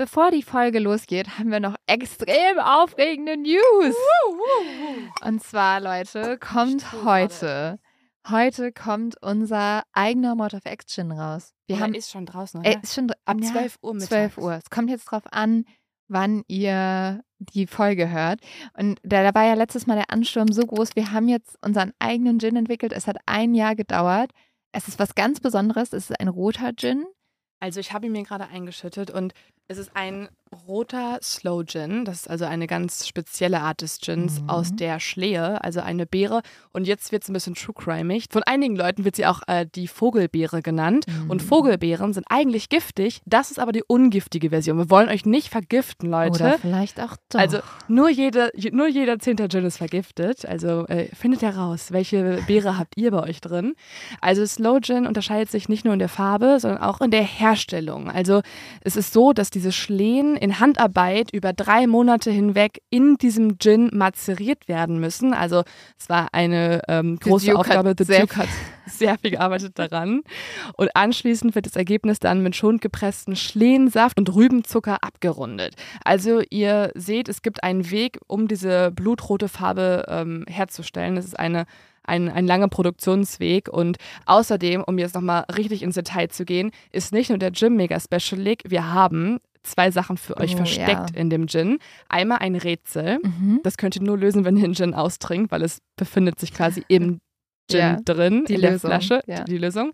bevor die Folge losgeht, haben wir noch extrem aufregende News. Und zwar, Leute, kommt heute, heute kommt unser eigener Mod of Action raus. Wir Oder haben, ist schon draußen, äh, oder? ist schon Ab ja, 12 Uhr mittags. 12 Uhr. Es kommt jetzt drauf an, wann ihr die Folge hört. Und da, da war ja letztes Mal der Ansturm so groß. Wir haben jetzt unseren eigenen Gin entwickelt. Es hat ein Jahr gedauert. Es ist was ganz Besonderes. Es ist ein roter Gin. Also ich habe ihn mir gerade eingeschüttet und es ist ein roter Slow Gin. Das ist also eine ganz spezielle Art des Gins Mhm. aus der Schlehe, also eine Beere. Und jetzt wird es ein bisschen true crimig. Von einigen Leuten wird sie auch äh, die Vogelbeere genannt. Und Mhm. Vogelbeeren sind eigentlich giftig. Das ist aber die ungiftige Version. Wir wollen euch nicht vergiften, Leute. Oder vielleicht auch doch. Also nur, jede, je- nur jeder zehnte Gin ist vergiftet. Also äh, findet heraus, welche Beere habt ihr bei euch drin. Also Slow Gin unterscheidet sich nicht nur in der Farbe, sondern auch in der Herstellung. Also es ist so, dass diese Schlehen in Handarbeit über drei Monate hinweg in diesem Gin mazeriert werden müssen. Also es war eine ähm, große Duke Aufgabe. The Duke hat sehr viel gearbeitet daran. Und anschließend wird das Ergebnis dann mit schon gepresstem Schlehensaft und Rübenzucker abgerundet. Also ihr seht, es gibt einen Weg, um diese blutrote Farbe ähm, herzustellen. Das ist eine ein, ein langer Produktionsweg und außerdem, um jetzt nochmal richtig ins Detail zu gehen, ist nicht nur der Gin mega specialig, wir haben zwei Sachen für euch Oh, versteckt ja. in dem Gin. Einmal ein Rätsel, Mhm. das könnt ihr nur lösen, wenn ihr den Gin austrinkt, weil es befindet sich quasi im Gin Ja, drin, die in der Lösung, Flasche, ja. die Lösung.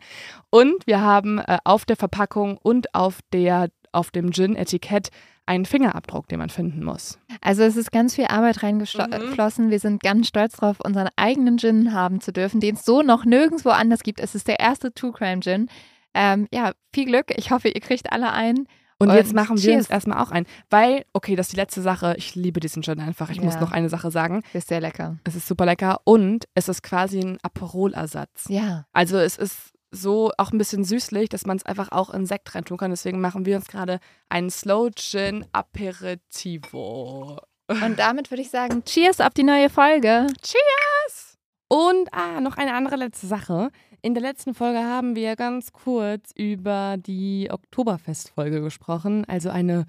Und wir haben äh, auf der Verpackung und auf, der, auf dem Gin-Etikett einen Fingerabdruck, den man finden muss. Also es ist ganz viel Arbeit Mhm. reingeflossen. Wir sind ganz stolz darauf, unseren eigenen Gin haben zu dürfen, den es so noch nirgendwo anders gibt. Es ist der erste True Crime Gin. Ähm, ja, viel Glück. Ich hoffe, ihr kriegt alle ein. Und, Und jetzt machen wir uns erstmal auch ein, weil, okay, das ist die letzte Sache. Ich liebe diesen Gin einfach. Ich muss Ja. noch eine Sache sagen. Ist sehr lecker. Es ist super lecker und es ist quasi ein Aperolersatz. Ja. Also es ist so auch ein bisschen süßlich, dass man es einfach auch in Sekt reintun kann. Deswegen machen wir uns gerade einen Slow Gin Aperitivo. Und damit würde ich sagen, Cheers auf die neue Folge. Cheers! Und ah, noch eine andere letzte Sache. In der letzten Folge haben wir ganz kurz über die Oktoberfestfolge gesprochen, also eine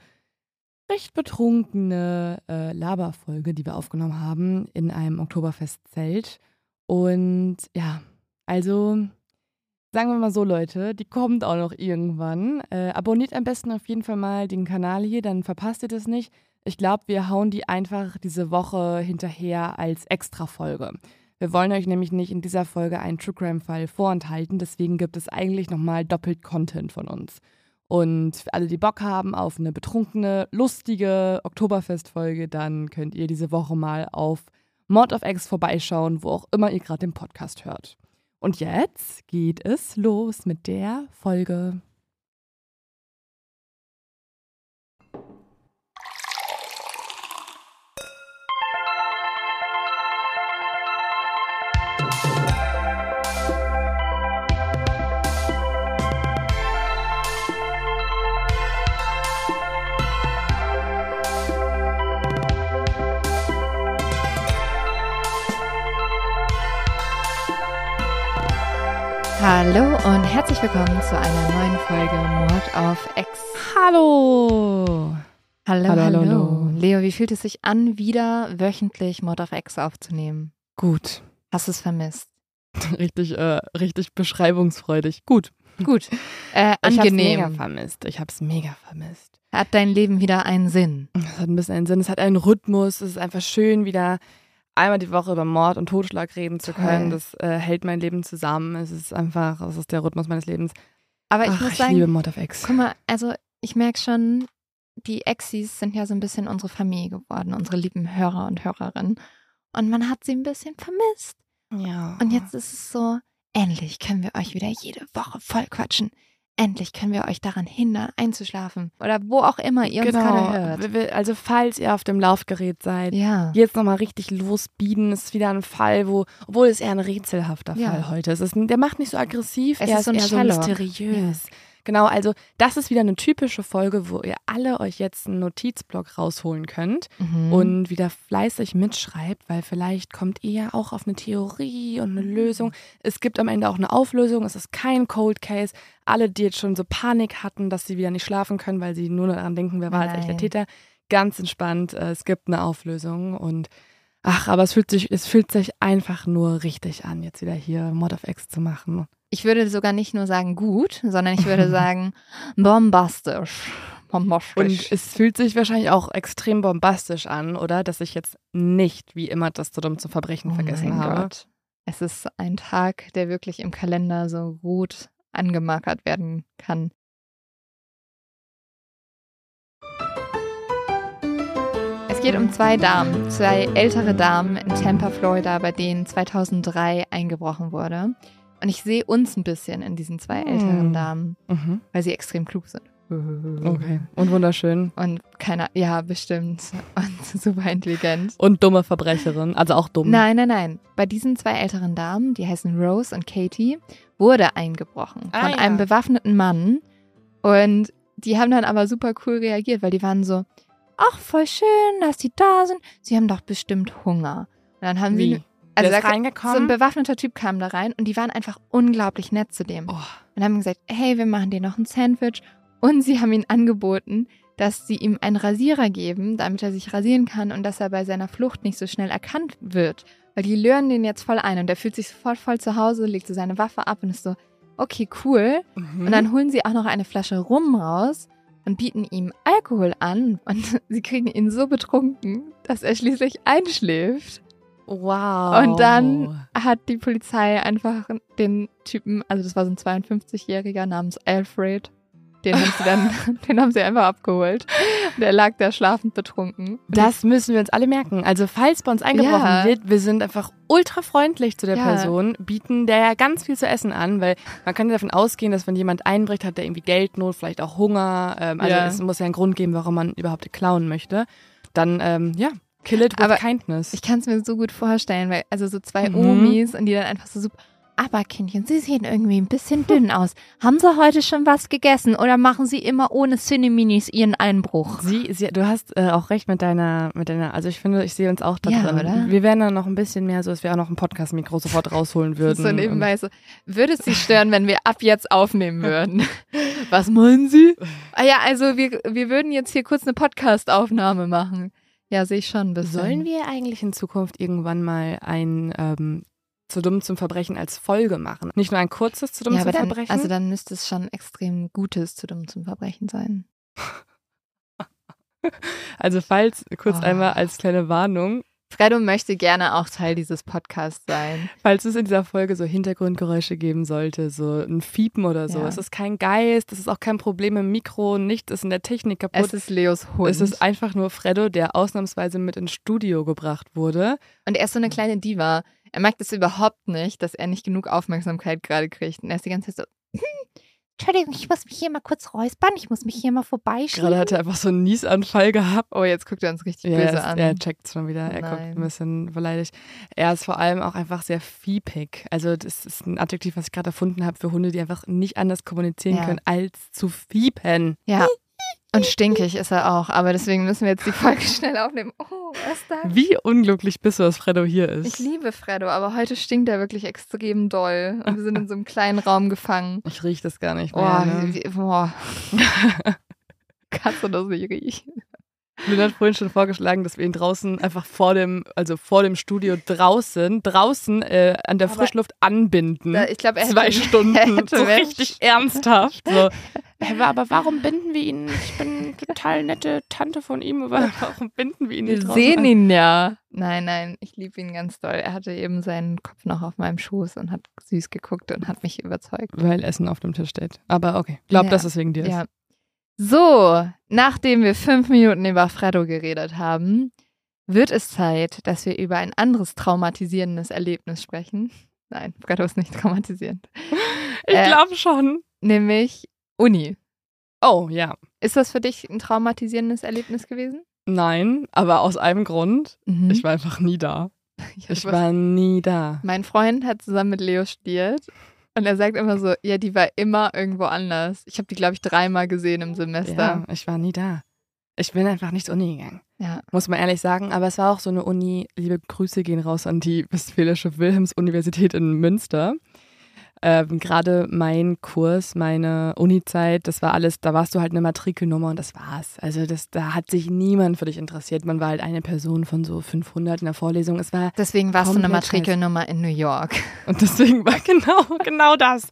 recht betrunkene äh, Laberfolge, die wir aufgenommen haben in einem Oktoberfestzelt. Und ja, also sagen wir mal so, Leute, die kommt auch noch irgendwann. Äh, abonniert am besten auf jeden Fall mal den Kanal hier, dann verpasst ihr das nicht. Ich glaube, wir hauen die einfach diese Woche hinterher als Extra-Folge. Wir wollen euch nämlich nicht in dieser Folge einen True Crime-Fall vorenthalten, deswegen gibt es eigentlich nochmal doppelt Content von uns. Und für alle, die Bock haben auf eine betrunkene, lustige Oktoberfestfolge, dann könnt ihr diese Woche mal auf Mod of X vorbeischauen, wo auch immer ihr gerade den Podcast hört. Und jetzt geht es los mit der Folge. Hallo und herzlich willkommen zu einer neuen Folge Mord auf Ex. Hallo! Hallo, Hallo, hallo, hallo. Leo, wie fühlt es sich an, wieder wöchentlich Mord auf Ex aufzunehmen? Gut. Hast du es vermisst? Richtig, äh, richtig beschreibungsfreudig. Gut. Gut. Äh, Ich hab's mega angenehm. vermisst. Ich hab's mega vermisst. Hat dein Leben wieder einen Sinn? Es hat ein bisschen einen Sinn. Es hat einen Rhythmus. Es ist einfach schön, wieder einmal die Woche über Mord und Totschlag reden zu Toll. können. Das äh, hält mein Leben zusammen. Es ist einfach, es ist der Rhythmus meines Lebens. Aber ich Ach, muss ich sagen, liebe Mord of X. guck mal, also ich merke schon, die Exis sind ja so ein bisschen unsere Familie geworden, unsere lieben Hörer und Hörerinnen. Und man hat sie ein bisschen vermisst. Ja. Und jetzt ist es so, endlich können wir euch wieder jede Woche voll quatschen. Endlich können wir euch daran hindern, einzuschlafen. Oder wo auch immer ihr uns gerade hört. Also falls ihr auf dem Laufgerät seid, Ja. jetzt nochmal richtig losbieden. Es ist wieder ein Fall, wo, obwohl es eher ein rätselhafter Ja. Fall heute ist. Der macht nicht so aggressiv, Es er ist so ein eher so mysteriös. Genau, also das ist wieder eine typische Folge, wo ihr alle euch jetzt einen Notizblock rausholen könnt Mhm. und wieder fleißig mitschreibt, weil vielleicht kommt ihr ja auch auf eine Theorie und eine Lösung. Es gibt am Ende auch eine Auflösung, es ist kein Cold Case. Alle, die jetzt schon so Panik hatten, dass sie wieder nicht schlafen können, weil sie nur daran denken, wer war jetzt echt der Nein. Täter, ganz entspannt, äh, es gibt eine Auflösung und ach, aber es fühlt sich, es fühlt sich einfach nur richtig an, jetzt wieder hier Mod of X zu machen. Ich würde sogar nicht nur sagen gut, sondern ich würde sagen bombastisch. Bombastisch. Und es fühlt sich wahrscheinlich auch extrem bombastisch an, oder? Dass ich jetzt nicht, wie immer, das zu dumm zum Verbrechen Oh vergessen mein habe. Gott. Es ist ein Tag, der wirklich im Kalender so gut angemarkert werden kann. Es geht um zwei Damen, zwei ältere Damen in Tampa, Florida, bei denen 2003 eingebrochen wurde. Und ich sehe uns ein bisschen in diesen zwei älteren Hm. Damen, Mhm. weil sie extrem klug sind. Okay. Und wunderschön. Und keiner, ja, bestimmt. Und super intelligent. Und dumme Verbrecherin. Also auch dumm. Nein, nein, nein. Bei diesen zwei älteren Damen, die heißen Rose und Katie, wurde eingebrochen Ah, von ja. einem bewaffneten Mann. Und die haben dann aber super cool reagiert, weil die waren so, ach, voll schön, dass die da sind. Sie haben doch bestimmt Hunger. Und dann haben Wie? sie, also da, so ein reingekommen. bewaffneter Typ kam da rein und die waren einfach unglaublich nett zu dem. oh. Und haben gesagt, hey, wir machen dir noch ein Sandwich. Und sie haben ihm angeboten, dass sie ihm einen Rasierer geben, damit er sich rasieren kann und dass er bei seiner Flucht nicht so schnell erkannt wird. Weil die lören den jetzt voll ein und er fühlt sich sofort voll zu Hause, legt so seine Waffe ab und ist so, okay, cool. Mhm. Und dann holen sie auch noch eine Flasche Rum raus und bieten ihm Alkohol an und sie kriegen ihn so betrunken, dass er schließlich einschläft. Wow. Und dann hat die Polizei einfach den Typen, also das war so ein 52-Jähriger namens Alfred, den haben sie dann, den haben sie einfach abgeholt. Und er lag da schlafend betrunken. Das müssen wir uns alle merken. Also falls bei uns eingebrochen Ja. wird, wir sind einfach ultra freundlich zu der Ja. Person, bieten der ja ganz viel zu essen an, weil man kann ja davon ausgehen, dass wenn jemand einbricht, hat der irgendwie Geldnot, vielleicht auch Hunger. Ähm, also Ja. es muss ja einen Grund geben, warum man überhaupt klauen möchte. Dann, ähm, ja, kill it with Aber kindness. Ich kann es mir so gut vorstellen, weil also so zwei Mhm. Omis und die dann einfach so super. Aber Kindchen, Sie sehen irgendwie ein bisschen dünn aus. Haben Sie heute schon was gegessen oder machen Sie immer ohne Cineminis Ihren Einbruch? Sie, sie, du hast äh, auch recht mit deiner, mit deiner, also ich finde, ich sehe uns auch da Ja, drin. oder? Wir wären dann noch ein bisschen mehr so, dass wir auch noch ein Podcast-Mikro sofort rausholen würden. So nebenbei so. Würde es Sie stören, wenn wir ab jetzt aufnehmen würden? Was meinen Sie? Ah ja, also wir, wir würden jetzt hier kurz eine Podcast-Aufnahme machen. Ja, sehe ich schon ein bisschen. Sollen wir eigentlich in Zukunft irgendwann mal ein ähm, zu dumm zum Verbrechen als Folge machen? Nicht nur ein kurzes zu dumm ja, zum dann, Verbrechen? also dann müsste es schon extrem Gutes zu dumm zum Verbrechen sein. Also falls, kurz Oh. einmal als kleine Warnung, Fredo möchte gerne auch Teil dieses Podcasts sein. falls es in dieser Folge so Hintergrundgeräusche geben sollte, so ein Fiepen oder so, Ja. es ist kein Geist, es ist auch kein Problem im Mikro, nichts ist in der Technik kaputt. Es ist Leos Hund. Es ist einfach nur Freddo, der ausnahmsweise mit ins Studio gebracht wurde. Und er ist so eine kleine Diva. Er mag das überhaupt nicht, dass er nicht genug Aufmerksamkeit gerade kriegt. Und er ist die ganze Zeit so, Entschuldigung, ich muss mich hier mal kurz räuspern, ich muss mich hier mal vorbeischieben. Gerade hat er einfach so einen Niesanfall gehabt. oh, jetzt guckt er uns richtig Ja, böse ist, an. er checkt schon wieder. Er guckt Nein. ein bisschen beleidigt. Er ist vor allem auch einfach sehr fiepig. Also das ist ein Adjektiv, was ich gerade erfunden habe für Hunde, die einfach nicht anders kommunizieren Ja. können als zu fiepen. Ja. Und stinkig ist er auch. Aber deswegen müssen wir jetzt die Folge schnell aufnehmen. Oh, was da? Wie unglücklich bist du, dass Freddo hier ist? Ich liebe Fredo, aber heute stinkt er wirklich extrem doll. Und wir sind in so einem kleinen Raum gefangen. Ich riech das gar nicht Oh, mehr. ne? wie, boah. Kannst du das nicht riechen? Lynn hat vorhin schon vorgeschlagen, dass wir ihn draußen einfach vor dem, also vor dem Studio draußen, draußen äh, an der Aber Frischluft anbinden. Da, ich glaube, er Zwei hätte, Stunden. Er hätte so richtig ernsthaft. So. Aber warum binden wir ihn? Ich bin total nette Tante von ihm, aber warum binden wir ihn Wir nicht draußen sehen an? ihn ja. Nein, nein, ich liebe ihn ganz doll. Er hatte eben seinen Kopf noch auf meinem Schoß und hat süß geguckt und hat mich überzeugt. Weil Essen auf dem Tisch steht. Aber okay, glaub, Ja. dass es wegen dir ist. Ja. So, nachdem wir fünf Minuten über Fredo geredet haben, wird es Zeit, dass wir über ein anderes traumatisierendes Erlebnis sprechen. Nein, Fredo ist nicht traumatisierend. Ich Äh, glaube schon. Nämlich Uni. Oh, ja. Ist das für dich ein traumatisierendes Erlebnis gewesen? Nein, aber aus einem Grund. Mhm. Ich war einfach nie da. Ich du war nie da. Mein Freund hat zusammen mit Leo studiert Und er sagt immer so, ja, die war immer irgendwo anders. Ich habe die, glaube ich, dreimal gesehen im Semester. Ja, ich war nie da. Ich bin einfach nicht zur Uni gegangen. Ja. Muss man ehrlich sagen. Aber es war auch so eine Uni, liebe Grüße gehen raus an die Westfälische Wilhelms-Universität in Münster. Ähm, Gerade mein Kurs, meine Uni-Zeit, das war alles, da warst du halt eine Matrikelnummer und das war's. Also das, da hat sich niemand für dich interessiert. Man war halt eine Person von so 500 in der Vorlesung. Es war Deswegen warst du eine Matrikelnummer in New York. und deswegen war genau, genau das.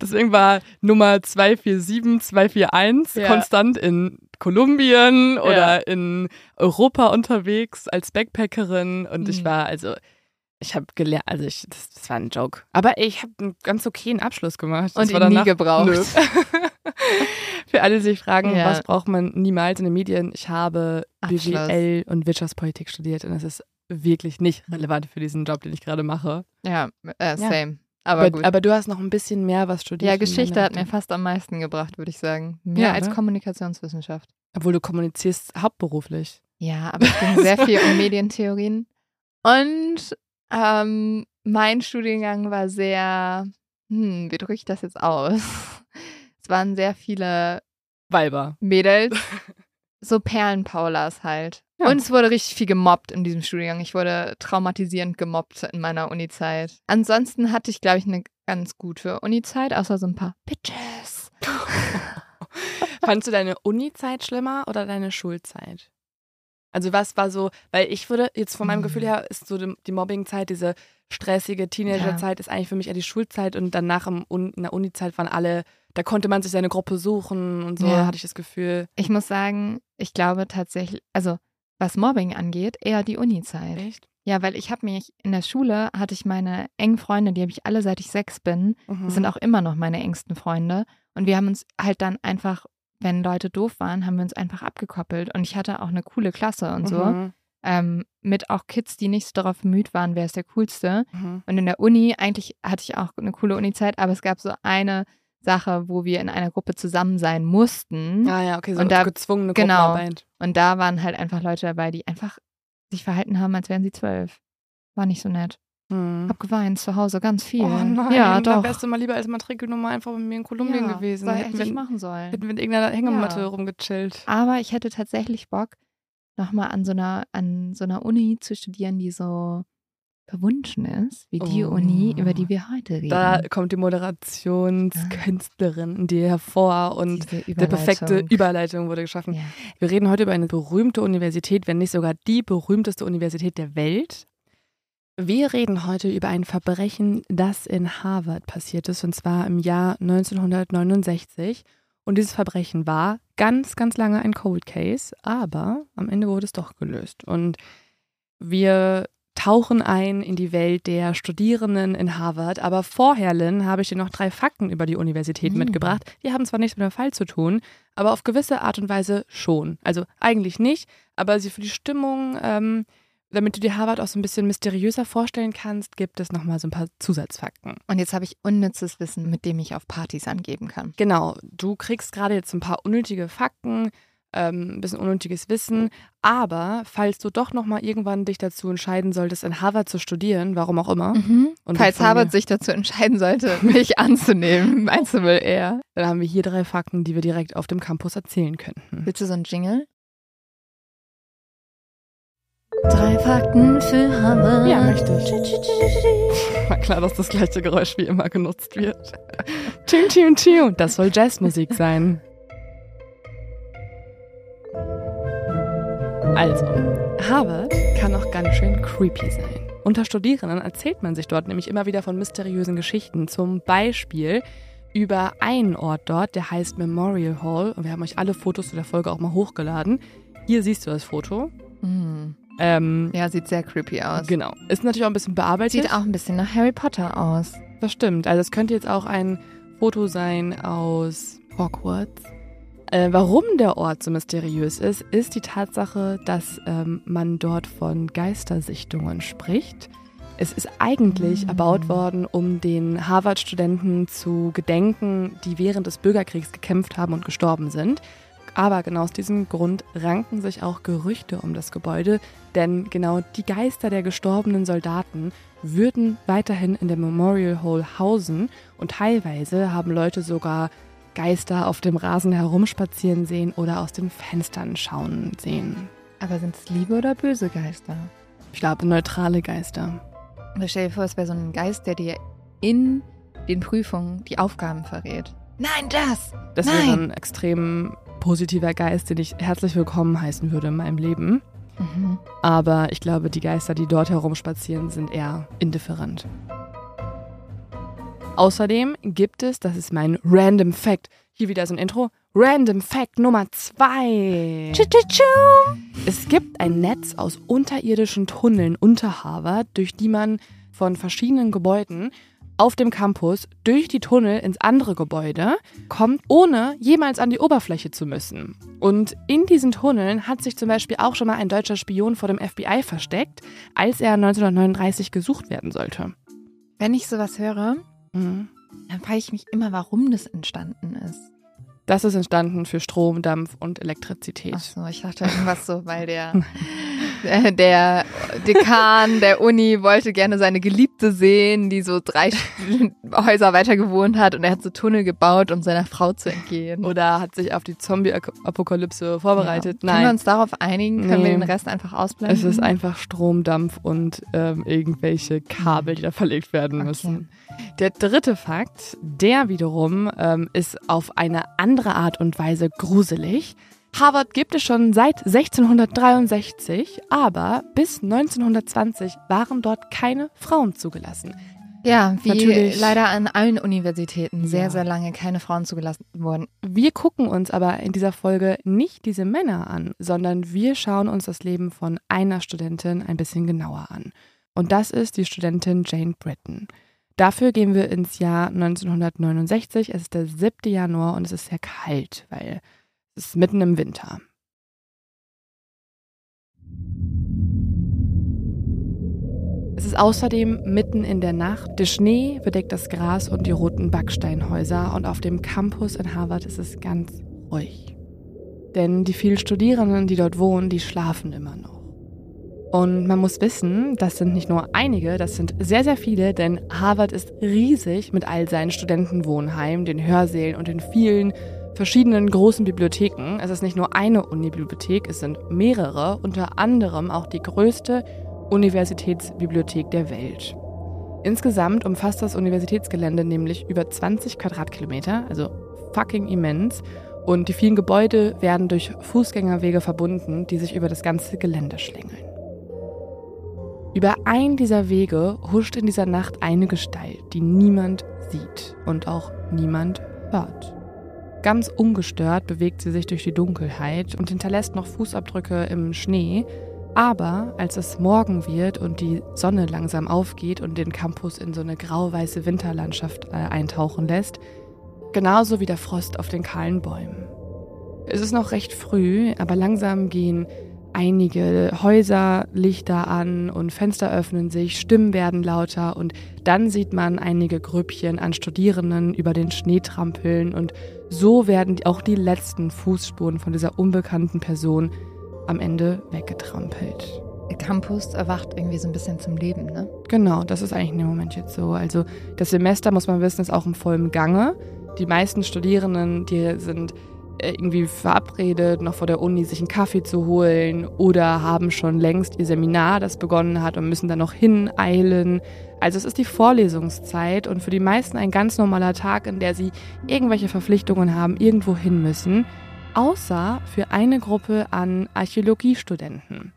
Deswegen war Nummer 247, 241 Ja. konstant in Kolumbien oder in Europa unterwegs als Backpackerin. Und ich Mhm. war also, ich habe gelernt, also ich, das, das war ein Joke. Aber ich habe einen ganz okayen Abschluss gemacht. Das Und war ihn nie gebraucht. Für alle, die sich fragen, Ja. was braucht man niemals in den Medien? Ich habe Abschluss. BWL und Wirtschaftspolitik studiert und das ist wirklich nicht relevant für diesen Job, den ich gerade mache. Ja, äh, Ja. same. Aber, Aber, gut. aber du hast noch ein bisschen mehr was studiert. ja, Geschichte hat mir fast am meisten gebracht, würde ich sagen. Mehr Ja, als ne? Kommunikationswissenschaft. Obwohl du kommunizierst hauptberuflich. Ja, aber es ging sehr viel um Medientheorien. Und ähm, mein Studiengang war sehr, hm, wie drücke ich das jetzt aus? Es waren sehr viele Weiber. Mädels, so Perlenpaulas halt. Ja. Und es wurde richtig viel gemobbt in diesem Studiengang. Ich wurde traumatisierend gemobbt in meiner Uni-Zeit. Ansonsten hatte ich, glaube ich, eine ganz gute Uni-Zeit, außer so ein paar Bitches. Fandst du deine Uni-Zeit schlimmer oder deine Schulzeit? Also was war so, weil ich würde jetzt von meinem Mhm. Gefühl her ist so die, Mobbing-Zeit, diese stressige Teenager-Zeit ist eigentlich für mich eher die Schulzeit und danach im in der Uni-Zeit waren alle, da konnte man sich seine Gruppe suchen und so, Ja. hatte ich das Gefühl. Ich muss sagen, ich glaube tatsächlich, also was Mobbing angeht, eher die Uni-Zeit. Echt? Ja, weil ich habe mich in der Schule, hatte ich meine engen Freunde, die habe ich alle seit ich sechs bin. Mhm. Das sind auch immer noch meine engsten Freunde. Und wir haben uns halt dann einfach, wenn Leute doof waren, haben wir uns einfach abgekoppelt. Und ich hatte auch eine coole Klasse und so. Mhm. Ähm, mit auch Kids, die nicht so darauf bemüht waren, wer ist der Coolste. Mhm. Und in der Uni, eigentlich hatte ich auch eine coole Uni-Zeit, aber es gab so eine Sache, wo wir in einer Gruppe zusammen sein mussten. Ah ja, okay, so Und da- gezwungene genau. Gruppenarbeit. Und da waren halt einfach Leute dabei, die einfach sich verhalten haben, als wären sie zwölf. War nicht so nett. Mhm. Hab geweint zu Hause ganz viel. Oh nein, ja, da doch. wärst du mal lieber als Matrikelnummer einfach bei mir in Kolumbien ja, gewesen. Soll Hätten hätte wir, ich machen sollen. hätten wir in irgendeiner Hängematte Ja. rumgechillt. Aber ich hätte tatsächlich Bock, nochmal an so einer, an so einer Uni zu studieren, die so verwunschen ist, wie die Oh. Uni, über die wir heute reden. Da kommt die Moderationskünstlerin in dir hervor und der perfekte Überleitung. Überleitung wurde geschaffen. Ja. Wir reden heute über eine berühmte Universität, wenn nicht sogar die berühmteste Universität der Welt. Wir reden heute über ein Verbrechen, das in Harvard passiert ist, und zwar im Jahr 1969. Und dieses Verbrechen war ganz, ganz lange ein Cold Case, aber am Ende wurde es doch gelöst. Und wir tauchen ein in die Welt der Studierenden in Harvard. Aber vorher, Lynn, habe ich dir noch drei Fakten über die Universität Mm. mitgebracht. Die haben zwar nichts mit dem Fall zu tun, aber auf gewisse Art und Weise schon. Also eigentlich nicht, aber sie für die Stimmung, ähm, damit du dir Harvard auch so ein bisschen mysteriöser vorstellen kannst, gibt es nochmal so ein paar Zusatzfakten. Und jetzt habe ich unnützes Wissen, mit dem ich auf Partys angeben kann. Genau, du kriegst gerade jetzt ein paar unnötige Fakten, ähm, ein bisschen unnötiges Wissen, aber falls du doch nochmal irgendwann dich dazu entscheiden solltest, in Harvard zu studieren, warum auch immer, Mhm. Und Falls Harvard sich dazu entscheiden sollte, mich anzunehmen, meinst du wohl eher? dann haben wir hier drei Fakten, die wir direkt auf dem Campus erzählen könnten. Willst du so einen Jingle? Drei Fakten für Harvard. Ja, möchte ich. War klar, dass das gleiche Geräusch wie immer genutzt wird. Tune, tune, tune. Das soll Jazzmusik sein. Also, Harvard kann auch ganz schön creepy sein. Unter Studierenden erzählt man sich dort nämlich immer wieder von mysteriösen Geschichten. Zum Beispiel über einen Ort dort, der heißt Memorial Hall. Und wir haben euch alle Fotos zu der Folge auch mal hochgeladen. Hier siehst du das Foto. Mhm. Ähm, Ja, sieht sehr creepy aus. Genau. Ist natürlich auch ein bisschen bearbeitet. Sieht auch ein bisschen nach Harry Potter aus. Das stimmt. Also es könnte jetzt auch ein Foto sein aus Hogwarts. Äh, warum der Ort so mysteriös ist, ist die Tatsache, dass ähm, man dort von Geistersichtungen spricht. Es ist eigentlich Mm. erbaut worden, um den Harvard-Studenten zu gedenken, die während des Bürgerkriegs gekämpft haben und gestorben sind. Aber genau aus diesem Grund ranken sich auch Gerüchte um das Gebäude, denn genau die Geister der gestorbenen Soldaten würden weiterhin in der Memorial Hall hausen und teilweise haben Leute sogar Geister auf dem Rasen herumspazieren sehen oder aus den Fenstern schauen sehen. Aber sind es liebe oder böse Geister? Ich glaube, neutrale Geister. Aber stell dir vor, es wäre so ein Geist, der dir in den Prüfungen die Aufgaben verrät. Nein, das! Das Nein. wäre ein extrem positiver Geist, den ich herzlich willkommen heißen würde in meinem Leben. Mhm. Aber ich glaube, die Geister, die dort herumspazieren, sind eher indifferent. Außerdem gibt es, das ist mein Random Fact, hier wieder so ein Intro, Random Fact Nummer zwei. Es gibt ein Netz aus unterirdischen Tunneln unter Harvard, durch die man von verschiedenen Gebäuden auf dem Campus durch die Tunnel ins andere Gebäude kommt, ohne jemals an die Oberfläche zu müssen. Und in diesen Tunneln hat sich zum Beispiel auch schon mal ein deutscher Spion vor dem FBI versteckt, als er 1939 gesucht werden sollte. Wenn ich sowas höre, Mhm. dann frage ich mich immer, warum das entstanden ist. Das ist entstanden für Strom, Dampf und Elektrizität. Ach so, ich dachte irgendwas so, weil der, der, der Dekan der Uni wollte gerne seine Geliebte sehen, die so drei Häuser weiter gewohnt hat und er hat so Tunnel gebaut, um seiner Frau zu entgehen. Oder hat sich auf die Zombie-Apokalypse vorbereitet? Ja. Können wir Nein. uns darauf einigen? Können wir Nee. den Rest einfach ausblenden? Es ist einfach Strom, Dampf und ähm, irgendwelche Kabel, die da verlegt werden Okay. müssen. Der dritte Fakt, der wiederum ähm, ist auf eine andere Art und Weise gruselig. Harvard gibt es schon seit 1663, aber bis 1920 waren dort keine Frauen zugelassen. Ja, wie Natürlich. leider an allen Universitäten sehr, Ja. sehr lange keine Frauen zugelassen wurden. Wir gucken uns aber in dieser Folge nicht diese Männer an, sondern wir schauen uns das Leben von einer Studentin ein bisschen genauer an. Und das ist die Studentin Jane Britton. Dafür gehen wir ins Jahr 1969. Es ist der 7. Januar und es ist sehr kalt, weil es ist mitten im Winter. Es ist außerdem mitten in der Nacht. Der Schnee bedeckt das Gras und die roten Backsteinhäuser und auf dem Campus in Harvard ist es ganz ruhig. Denn die vielen Studierenden, die dort wohnen, die schlafen immer noch. Und man muss wissen, das sind nicht nur einige, das sind sehr, sehr viele, denn Harvard ist riesig mit all seinen Studentenwohnheimen, den Hörsälen und den vielen verschiedenen großen Bibliotheken. Es ist nicht nur eine Unibibliothek, es sind mehrere, unter anderem auch die größte Universitätsbibliothek der Welt. Insgesamt umfasst das Universitätsgelände nämlich über 20 Quadratkilometer, also fucking immens. Und die vielen Gebäude werden durch Fußgängerwege verbunden, die sich über das ganze Gelände schlängeln. Über einen dieser Wege huscht in dieser Nacht eine Gestalt, die niemand sieht und auch niemand hört. Ganz ungestört bewegt sie sich durch die Dunkelheit und hinterlässt noch Fußabdrücke im Schnee, aber als es Morgen wird und die Sonne langsam aufgeht und den Campus in so eine grau-weiße Winterlandschaft äh, eintauchen lässt, genauso wie der Frost auf den kahlen Bäumen. Es ist noch recht früh, aber langsam gehen einige Häuser Lichter an und Fenster öffnen sich, Stimmen werden lauter und dann sieht man einige Grüppchen an Studierenden über den Schnee trampeln und so werden auch die letzten Fußspuren von dieser unbekannten Person am Ende weggetrampelt. Der Campus erwacht irgendwie so ein bisschen zum Leben, ne? Genau, das ist eigentlich in dem Moment jetzt so. Also das Semester, muss man wissen, ist auch im vollen Gange. Die meisten Studierenden, die sind irgendwie verabredet, noch vor der Uni sich einen Kaffee zu holen oder haben schon längst ihr Seminar, das begonnen hat und müssen dann noch hineilen. Also es ist die Vorlesungszeit und für die meisten ein ganz normaler Tag, in der sie irgendwelche Verpflichtungen haben, irgendwo hin müssen, außer für eine Gruppe an Archäologiestudenten.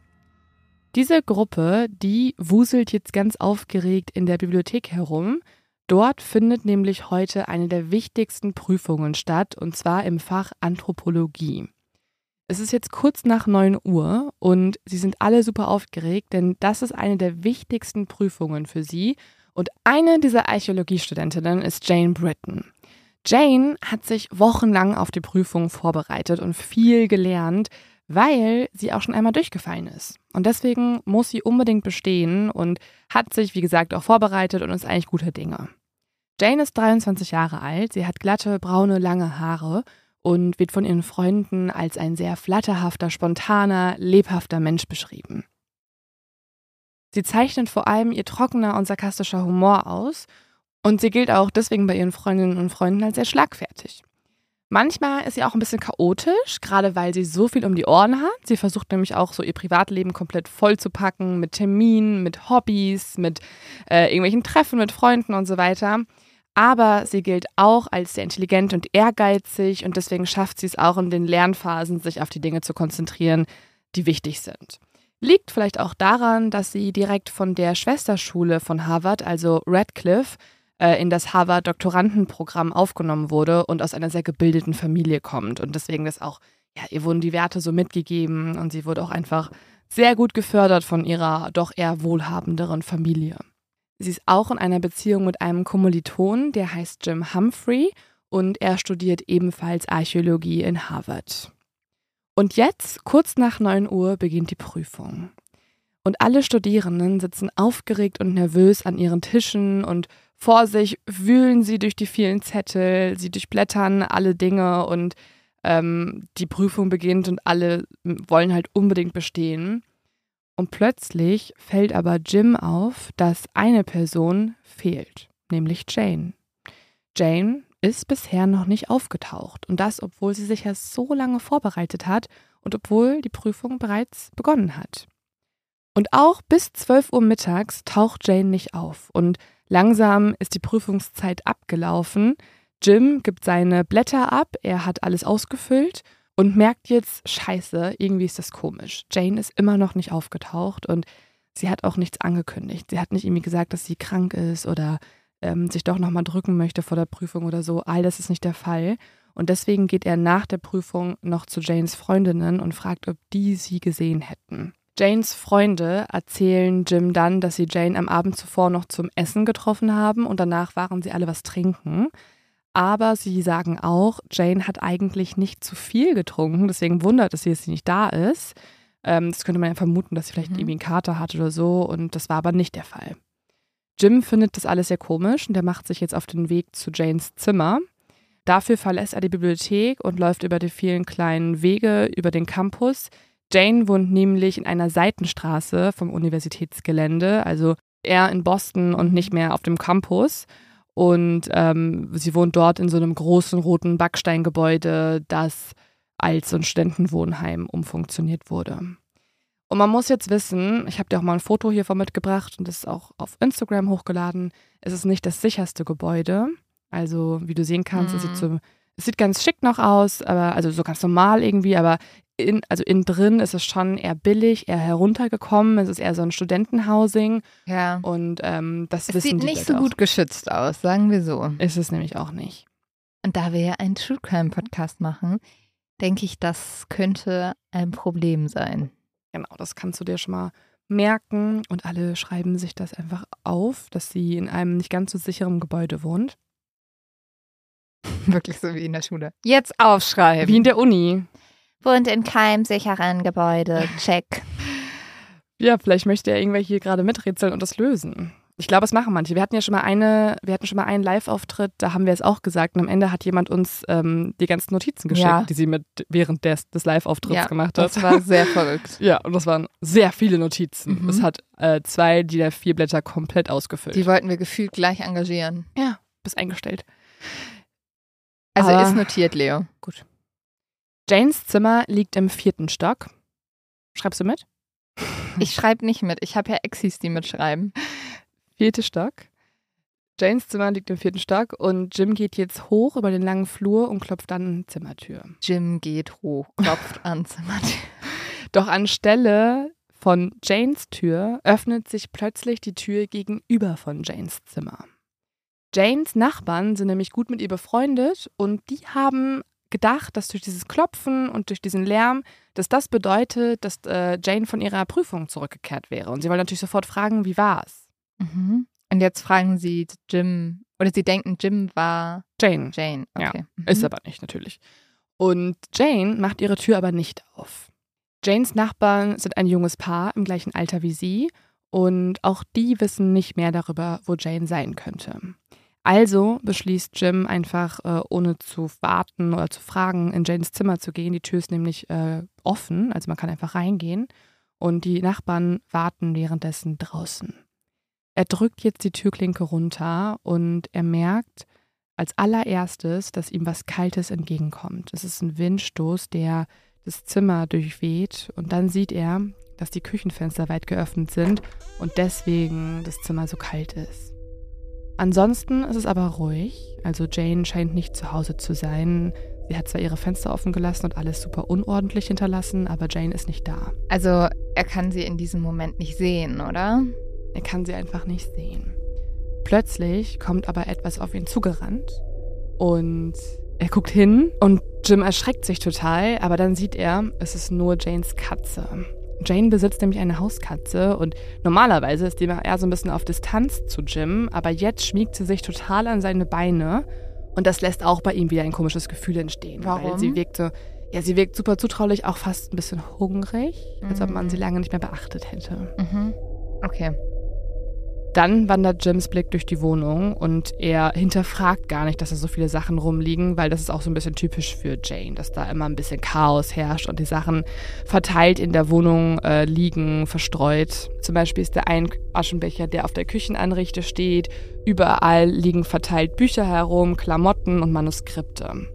Diese Gruppe, die wuselt jetzt ganz aufgeregt in der Bibliothek herum. Dort findet nämlich heute eine der wichtigsten Prüfungen statt, und zwar im Fach Anthropologie. Es ist jetzt kurz nach 9 Uhr und sie sind alle super aufgeregt, denn das ist eine der wichtigsten Prüfungen für sie. Und eine dieser Archäologiestudentinnen ist Jane Britton. Jane hat sich wochenlang auf die Prüfung vorbereitet und viel gelernt, weil sie auch schon einmal durchgefallen ist. Und deswegen muss sie unbedingt bestehen und hat sich, wie gesagt, auch vorbereitet und ist eigentlich guter Dinge. Jane ist 23 Jahre alt, sie hat glatte, braune, lange Haare und wird von ihren Freunden als ein sehr flatterhafter, spontaner, lebhafter Mensch beschrieben. Sie zeichnet vor allem ihr trockener und sarkastischer Humor aus und sie gilt auch deswegen bei ihren Freundinnen und Freunden als sehr schlagfertig. Manchmal ist sie auch ein bisschen chaotisch, gerade weil sie so viel um die Ohren hat. Sie versucht nämlich auch so ihr Privatleben komplett voll zu packen mit Terminen, mit Hobbys, mit äh, irgendwelchen Treffen mit Freunden und so weiter. Aber sie gilt auch als sehr intelligent und ehrgeizig und deswegen schafft sie es auch in den Lernphasen, sich auf die Dinge zu konzentrieren, die wichtig sind. Liegt vielleicht auch daran, dass sie direkt von der Schwesterschule von Harvard, also Radcliffe, äh, in das Harvard-Doktorandenprogramm aufgenommen wurde und aus einer sehr gebildeten Familie kommt. Und deswegen ist auch, ja, ihr wurden die Werte so mitgegeben und sie wurde auch einfach sehr gut gefördert von ihrer doch eher wohlhabenderen Familie. Sie ist auch in einer Beziehung mit einem Kommiliton, der heißt Jim Humphrey und er studiert ebenfalls Archäologie in Harvard. Und jetzt, kurz nach 9 Uhr, beginnt die Prüfung. Und alle Studierenden sitzen aufgeregt und nervös an ihren Tischen und vor sich wühlen sie durch die vielen Zettel, sie durchblättern alle Dinge und ähm, die Prüfung beginnt und alle wollen halt unbedingt bestehen. Und plötzlich fällt aber Jim auf, dass eine Person fehlt, nämlich Jane. Jane ist bisher noch nicht aufgetaucht und das, obwohl sie sich ja so lange vorbereitet hat und obwohl die Prüfung bereits begonnen hat. Und auch bis 12 Uhr mittags taucht Jane nicht auf und Langsam ist die Prüfungszeit abgelaufen. Jim gibt seine Blätter ab, er hat alles ausgefüllt und merkt jetzt, scheiße, irgendwie ist das komisch. Jane ist immer noch nicht aufgetaucht und sie hat auch nichts angekündigt. Sie hat nicht irgendwie gesagt, dass sie krank ist oder ähm, sich doch nochmal drücken möchte vor der Prüfung oder so. All das ist nicht der Fall. Und deswegen geht er nach der Prüfung noch zu Janes Freundinnen und fragt, ob die sie gesehen hätten. Janes Freunde erzählen Jim dann, dass sie Jane am Abend zuvor noch zum Essen getroffen haben und danach waren sie alle was trinken. Aber sie sagen auch, Jane hat eigentlich nicht zu viel getrunken, deswegen wundert es sie, dass sie nicht da ist. Ähm, das könnte man ja vermuten, dass sie vielleicht mhm. irgendwie einen Kater hat oder so und das war aber nicht der Fall. Jim findet das alles sehr komisch und er macht sich jetzt auf den Weg zu Janes Zimmer. Dafür verlässt er die Bibliothek und läuft über die vielen kleinen Wege über den Campus, Jane wohnt nämlich in einer Seitenstraße vom Universitätsgelände, also eher in Boston und nicht mehr auf dem Campus. Und ähm, sie wohnt dort in so einem großen roten Backsteingebäude, das als so ein Studentenwohnheim umfunktioniert wurde. Und man muss jetzt wissen, ich habe dir auch mal ein Foto hiervon mitgebracht und das ist auch auf Instagram hochgeladen. Es ist nicht das sicherste Gebäude. Also, wie du sehen kannst, mhm. es, sieht so, es sieht ganz schick noch aus, aber also so ganz normal irgendwie, aber in, also innen drin ist es schon eher billig, eher heruntergekommen. Es ist eher so ein Studentenhousing. Ja. Und ähm, das es wissen sieht nicht so Leute gut geschützt aus, sagen wir so. Ist es nämlich auch nicht. Und da wir ja einen True Crime Podcast machen, denke ich, das könnte ein Problem sein. Genau, das kannst du dir schon mal merken. Und alle schreiben sich das einfach auf, dass sie in einem nicht ganz so sicheren Gebäude wohnt. Wirklich so wie in der Schule. Jetzt aufschreiben. Wie in der Uni. Wohnt in keinem sicheren Gebäude. Check. Ja, vielleicht möchte er irgendwer hier gerade miträtseln und das lösen. Ich glaube, es machen manche. Wir hatten ja schon mal eine, wir hatten schon mal einen Live-Auftritt, da haben wir es auch gesagt. Und am Ende hat jemand uns ähm, die ganzen Notizen geschickt, ja. die sie mit während des, des Live-Auftritts ja, gemacht hat. Das war sehr verrückt. Ja, und das waren sehr viele Notizen. Mhm. Es hat äh, zwei der vier Blätter komplett ausgefüllt. Die wollten wir gefühlt gleich engagieren. Ja, bis eingestellt. Also Aber ist notiert, Leo. Gut. Janes Zimmer liegt im vierten Stock. Schreibst du mit? Ich schreibe nicht mit. Ich habe ja Exis, die mitschreiben. Vierte Stock. Janes Zimmer liegt im vierten Stock und Jim geht jetzt hoch über den langen Flur und klopft an Zimmertür. Jim geht hoch, klopft an Zimmertür. Doch anstelle von Janes Tür öffnet sich plötzlich die Tür gegenüber von Janes Zimmer. Janes Nachbarn sind nämlich gut mit ihr befreundet und die haben gedacht, dass durch dieses Klopfen und durch diesen Lärm, dass das bedeutet, dass äh, Jane von ihrer Prüfung zurückgekehrt wäre. Und sie wollen natürlich sofort fragen, wie war es? Mhm. Und jetzt fragen sie Jim, oder sie denken, Jim war Jane. Jane, okay. Ja, mhm. ist aber nicht, natürlich. Und Jane macht ihre Tür aber nicht auf. Janes Nachbarn sind ein junges Paar im gleichen Alter wie sie und auch die wissen nicht mehr darüber, wo Jane sein könnte. Also beschließt Jim einfach, äh, ohne zu warten oder zu fragen, in Janes Zimmer zu gehen. Die Tür ist nämlich äh, offen, also man kann einfach reingehen. Und die Nachbarn warten währenddessen draußen. Er drückt jetzt die Türklinke runter und er merkt als allererstes, dass ihm was Kaltes entgegenkommt. Es ist ein Windstoß, der das Zimmer durchweht und dann sieht er, dass die Küchenfenster weit geöffnet sind und deswegen das Zimmer so kalt ist. Ansonsten ist es aber ruhig, also Jane scheint nicht zu Hause zu sein. Sie hat zwar ihre Fenster offen gelassen und alles super unordentlich hinterlassen, aber Jane ist nicht da. Also er kann sie in diesem Moment nicht sehen, oder? Er kann sie einfach nicht sehen. Plötzlich kommt aber etwas auf ihn zugerannt und er guckt hin und Jim erschreckt sich total, aber dann sieht er, es ist nur Janes Katze. Jane besitzt nämlich eine Hauskatze und normalerweise ist die eher so ein bisschen auf Distanz zu Jim, aber jetzt schmiegt sie sich total an seine Beine und das lässt auch bei ihm wieder ein komisches Gefühl entstehen. Warum? Weil sie wirkt so, ja, sie wirkt super zutraulich, auch fast ein bisschen hungrig, als ob man Mhm. sie lange nicht mehr beachtet hätte. Mhm. Okay. Dann wandert Jims Blick durch die Wohnung und er hinterfragt gar nicht, dass da so viele Sachen rumliegen, weil das ist auch so ein bisschen typisch für Jane, dass da immer ein bisschen Chaos herrscht und die Sachen verteilt in der Wohnung äh, liegen, verstreut. Zum Beispiel ist der ein Aschenbecher, der auf der Küchenanrichte steht. Überall liegen verteilt Bücher herum, Klamotten und Manuskripte.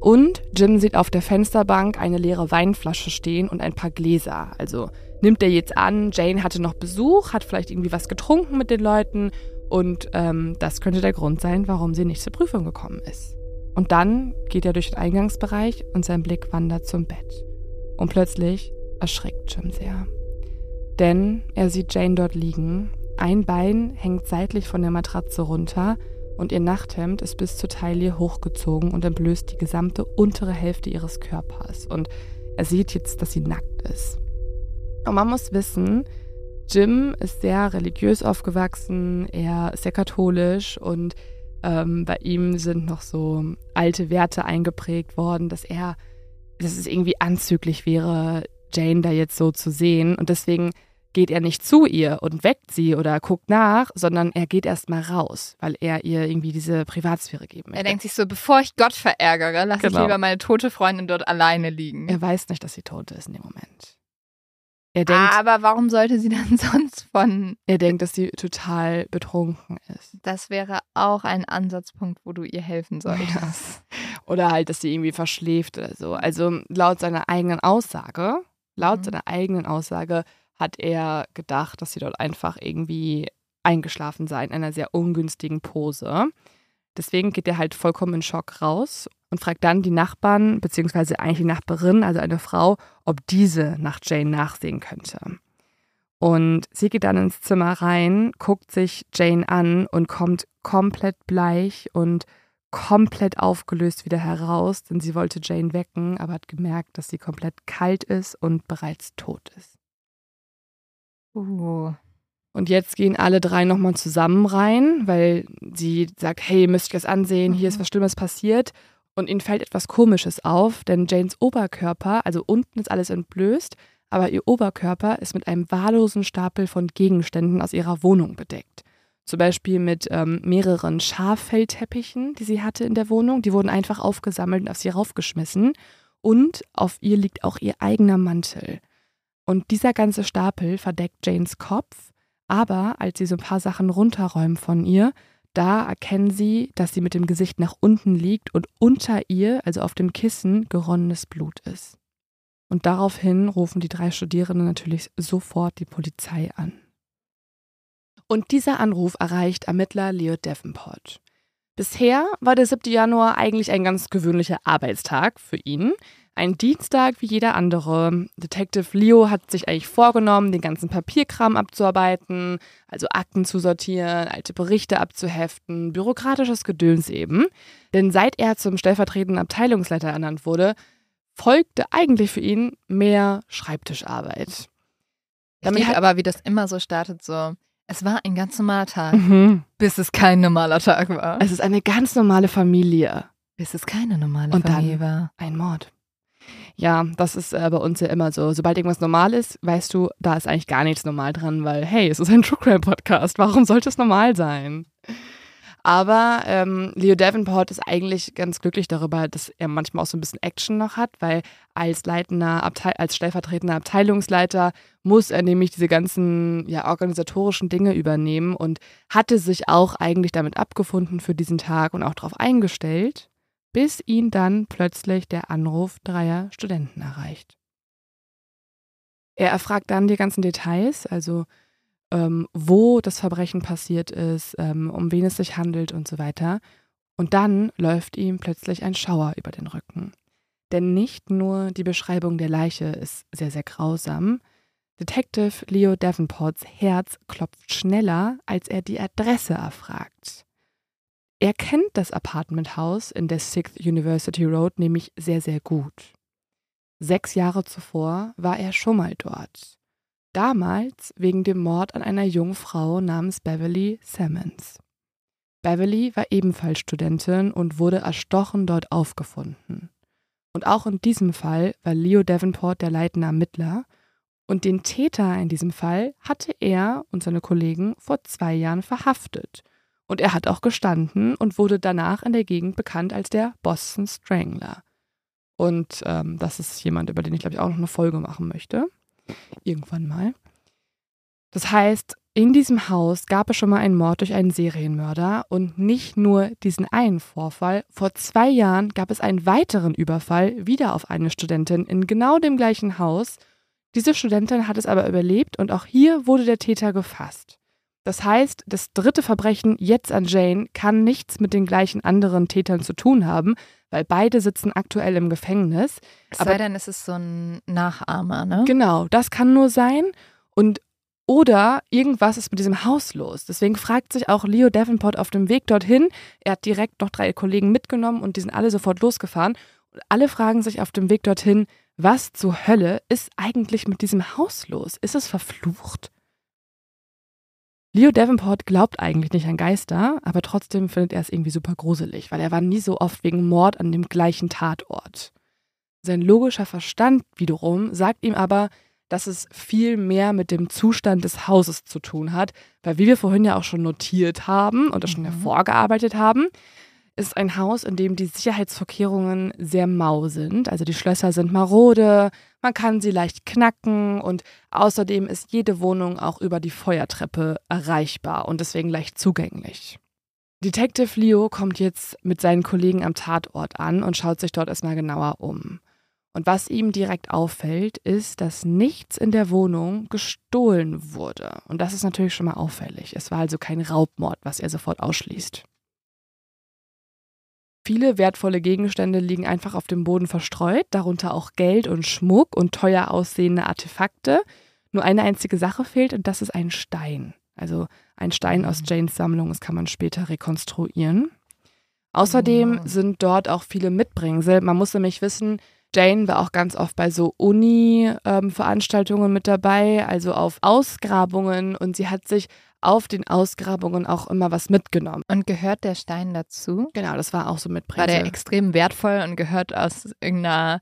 Und Jim sieht auf der Fensterbank eine leere Weinflasche stehen und ein paar Gläser. Also nimmt er jetzt an, Jane hatte noch Besuch, hat vielleicht irgendwie was getrunken mit den Leuten und ähm, das könnte der Grund sein, warum sie nicht zur Prüfung gekommen ist. Und dann geht er durch den Eingangsbereich und sein Blick wandert zum Bett. Und plötzlich erschrickt Jim sehr. Denn er sieht Jane dort liegen, ein Bein hängt seitlich von der Matratze runter und ihr Nachthemd ist bis zur Taille hochgezogen und entblößt die gesamte untere Hälfte ihres Körpers. Und er sieht jetzt, dass sie nackt ist. Und man muss wissen, Jim ist sehr religiös aufgewachsen, er ist sehr katholisch und ähm, bei ihm sind noch so alte Werte eingeprägt worden, dass er, dass es irgendwie anzüglich wäre, Jane da jetzt so zu sehen. Und deswegen geht er nicht zu ihr und weckt sie oder guckt nach, sondern er geht erst mal raus, weil er ihr irgendwie diese Privatsphäre geben Er möchte. denkt sich so, bevor ich Gott verärgere, lasse ich Genau. lieber meine tote Freundin dort alleine liegen. er weiß nicht, dass sie tot ist in dem Moment. Er denkt, Aber warum sollte sie dann sonst von. er denkt, dass sie total betrunken ist. Das wäre auch ein Ansatzpunkt, wo du ihr helfen solltest. Oder halt, dass sie irgendwie verschläft oder so. Also laut seiner eigenen Aussage, laut Mhm. seiner eigenen Aussage hat er gedacht, dass sie dort einfach irgendwie eingeschlafen sei in einer sehr ungünstigen Pose. Deswegen geht er halt vollkommen in Schock raus und fragt dann die Nachbarn, beziehungsweise eigentlich die Nachbarin, also eine Frau, ob diese nach Jane nachsehen könnte. Und sie geht dann ins Zimmer rein, guckt sich Jane an und kommt komplett bleich und komplett aufgelöst wieder heraus, denn sie wollte Jane wecken, aber hat gemerkt, dass sie komplett kalt ist und bereits tot ist. Uh. Und jetzt gehen alle drei nochmal zusammen rein, weil sie sagt, hey, ihr müsst euch das ansehen, hier ist Mhm. was Schlimmes passiert. Und ihnen fällt etwas Komisches auf, denn Janes Oberkörper, also unten ist alles entblößt, aber ihr Oberkörper ist mit einem wahllosen Stapel von Gegenständen aus ihrer Wohnung bedeckt. Zum Beispiel mit ähm, mehreren Schaffellteppichen, die sie hatte in der Wohnung. Die wurden einfach aufgesammelt und auf sie raufgeschmissen. Und auf ihr liegt auch ihr eigener Mantel. Und dieser ganze Stapel verdeckt Janes Kopf. Aber als sie so ein paar Sachen runterräumen von ihr, da erkennen sie, dass sie mit dem Gesicht nach unten liegt und unter ihr, also auf dem Kissen, geronnenes Blut ist. Und daraufhin rufen die drei Studierenden natürlich sofort die Polizei an. Und dieser Anruf erreicht Ermittler Leo Davenport. Bisher war der 7. Januar eigentlich ein ganz gewöhnlicher Arbeitstag für ihn. Ein Dienstag wie jeder andere. Detective Leo hat sich eigentlich vorgenommen, den ganzen Papierkram abzuarbeiten, also Akten zu sortieren, alte Berichte abzuheften, bürokratisches Gedöns eben. Denn seit er zum stellvertretenden Abteilungsleiter ernannt wurde, folgte eigentlich für ihn mehr Schreibtischarbeit. Damit hat- aber, wie das immer so startet, so. Es war ein ganz normaler Tag, Mhm. bis es kein normaler Tag war. Es ist eine ganz normale Familie. Bis es keine normale Und dann- Familie war. Ein Mord. Ja, das ist äh, bei uns ja immer so. Sobald irgendwas normal ist, weißt du, da ist eigentlich gar nichts normal dran, weil, hey, es ist ein True Crime Podcast. Warum sollte es normal sein? Aber ähm, Leo Davenport ist eigentlich ganz glücklich darüber, dass er manchmal auch so ein bisschen Action noch hat, weil als leitender Abte als stellvertretender Abteilungsleiter muss er nämlich diese ganzen ja, organisatorischen Dinge übernehmen und hatte sich auch eigentlich damit abgefunden für diesen Tag und auch darauf eingestellt, bis ihn dann plötzlich der Anruf dreier Studenten erreicht. Er erfragt dann die ganzen Details, also ähm, wo das Verbrechen passiert ist, ähm, um wen es sich handelt und so weiter. Und dann läuft ihm plötzlich ein Schauer über den Rücken. Denn nicht nur die Beschreibung der Leiche ist sehr, sehr grausam. Detective Leo Davenports Herz klopft schneller, als er die Adresse erfragt. Er kennt das Apartmenthaus in der Sixth University Road nämlich sehr, sehr gut. Sechs Jahre zuvor war er schon mal dort. Damals wegen dem Mord an einer jungen Frau namens Beverly Sammons. Beverly war ebenfalls Studentin und wurde erstochen dort aufgefunden. Und auch in diesem Fall war Leo Davenport der leitende Ermittler und den Täter in diesem Fall hatte er und seine Kollegen vor zwei Jahren verhaftet. Und er hat auch gestanden und wurde danach in der Gegend bekannt als der Boston Strangler. Und ähm, das ist jemand, über den ich glaube ich auch noch eine Folge machen möchte. Irgendwann mal. Das heißt, in diesem Haus gab es schon mal einen Mord durch einen Serienmörder und nicht nur diesen einen Vorfall. Vor zwei Jahren gab es einen weiteren Überfall wieder auf eine Studentin in genau dem gleichen Haus. Diese Studentin hat es aber überlebt und auch hier wurde der Täter gefasst. Das heißt, das dritte Verbrechen jetzt an Jane kann nichts mit den gleichen anderen Tätern zu tun haben, weil beide sitzen aktuell im Gefängnis. Es sei denn, es ist so ein Nachahmer, ne? Genau, das kann nur sein. Und oder irgendwas ist mit diesem Haus los. Deswegen fragt sich auch Leo Davenport auf dem Weg dorthin. Er hat direkt noch drei Kollegen mitgenommen und die sind alle sofort losgefahren. Und alle fragen sich auf dem Weg dorthin, was zur Hölle ist eigentlich mit diesem Haus los? Ist es verflucht? Leo Davenport glaubt eigentlich nicht an Geister, aber trotzdem findet er es irgendwie super gruselig, weil er war nie so oft wegen Mord an dem gleichen Tatort. Sein logischer Verstand wiederum sagt ihm aber, dass es viel mehr mit dem Zustand des Hauses zu tun hat, weil wie wir vorhin ja auch schon notiert haben und das schon mhm. hervorgearbeitet haben, ist ein Haus, in dem die Sicherheitsvorkehrungen sehr mau sind. Also die Schlösser sind marode, man kann sie leicht knacken und außerdem ist jede Wohnung auch über die Feuertreppe erreichbar und deswegen leicht zugänglich. Detective Leo kommt jetzt mit seinen Kollegen am Tatort an und schaut sich dort erstmal genauer um. Und was ihm direkt auffällt, ist, dass nichts in der Wohnung gestohlen wurde. Und das ist natürlich schon mal auffällig. Es war also kein Raubmord, was er sofort ausschließt. Viele wertvolle Gegenstände liegen einfach auf dem Boden verstreut, darunter auch Geld und Schmuck und teuer aussehende Artefakte. Nur eine einzige Sache fehlt und das ist ein Stein. Also ein Stein aus mhm. Janes Sammlung, das kann man später rekonstruieren. Außerdem oh. sind dort auch viele Mitbringsel. Man muss nämlich wissen, Jane war auch ganz oft bei so Uni-Veranstaltungen ähm, mit dabei, also auf Ausgrabungen und sie hat sich auf den Ausgrabungen auch immer was mitgenommen. Und gehört der Stein dazu? Genau, das war auch so mit War der extrem wertvoll und gehört aus irgendeiner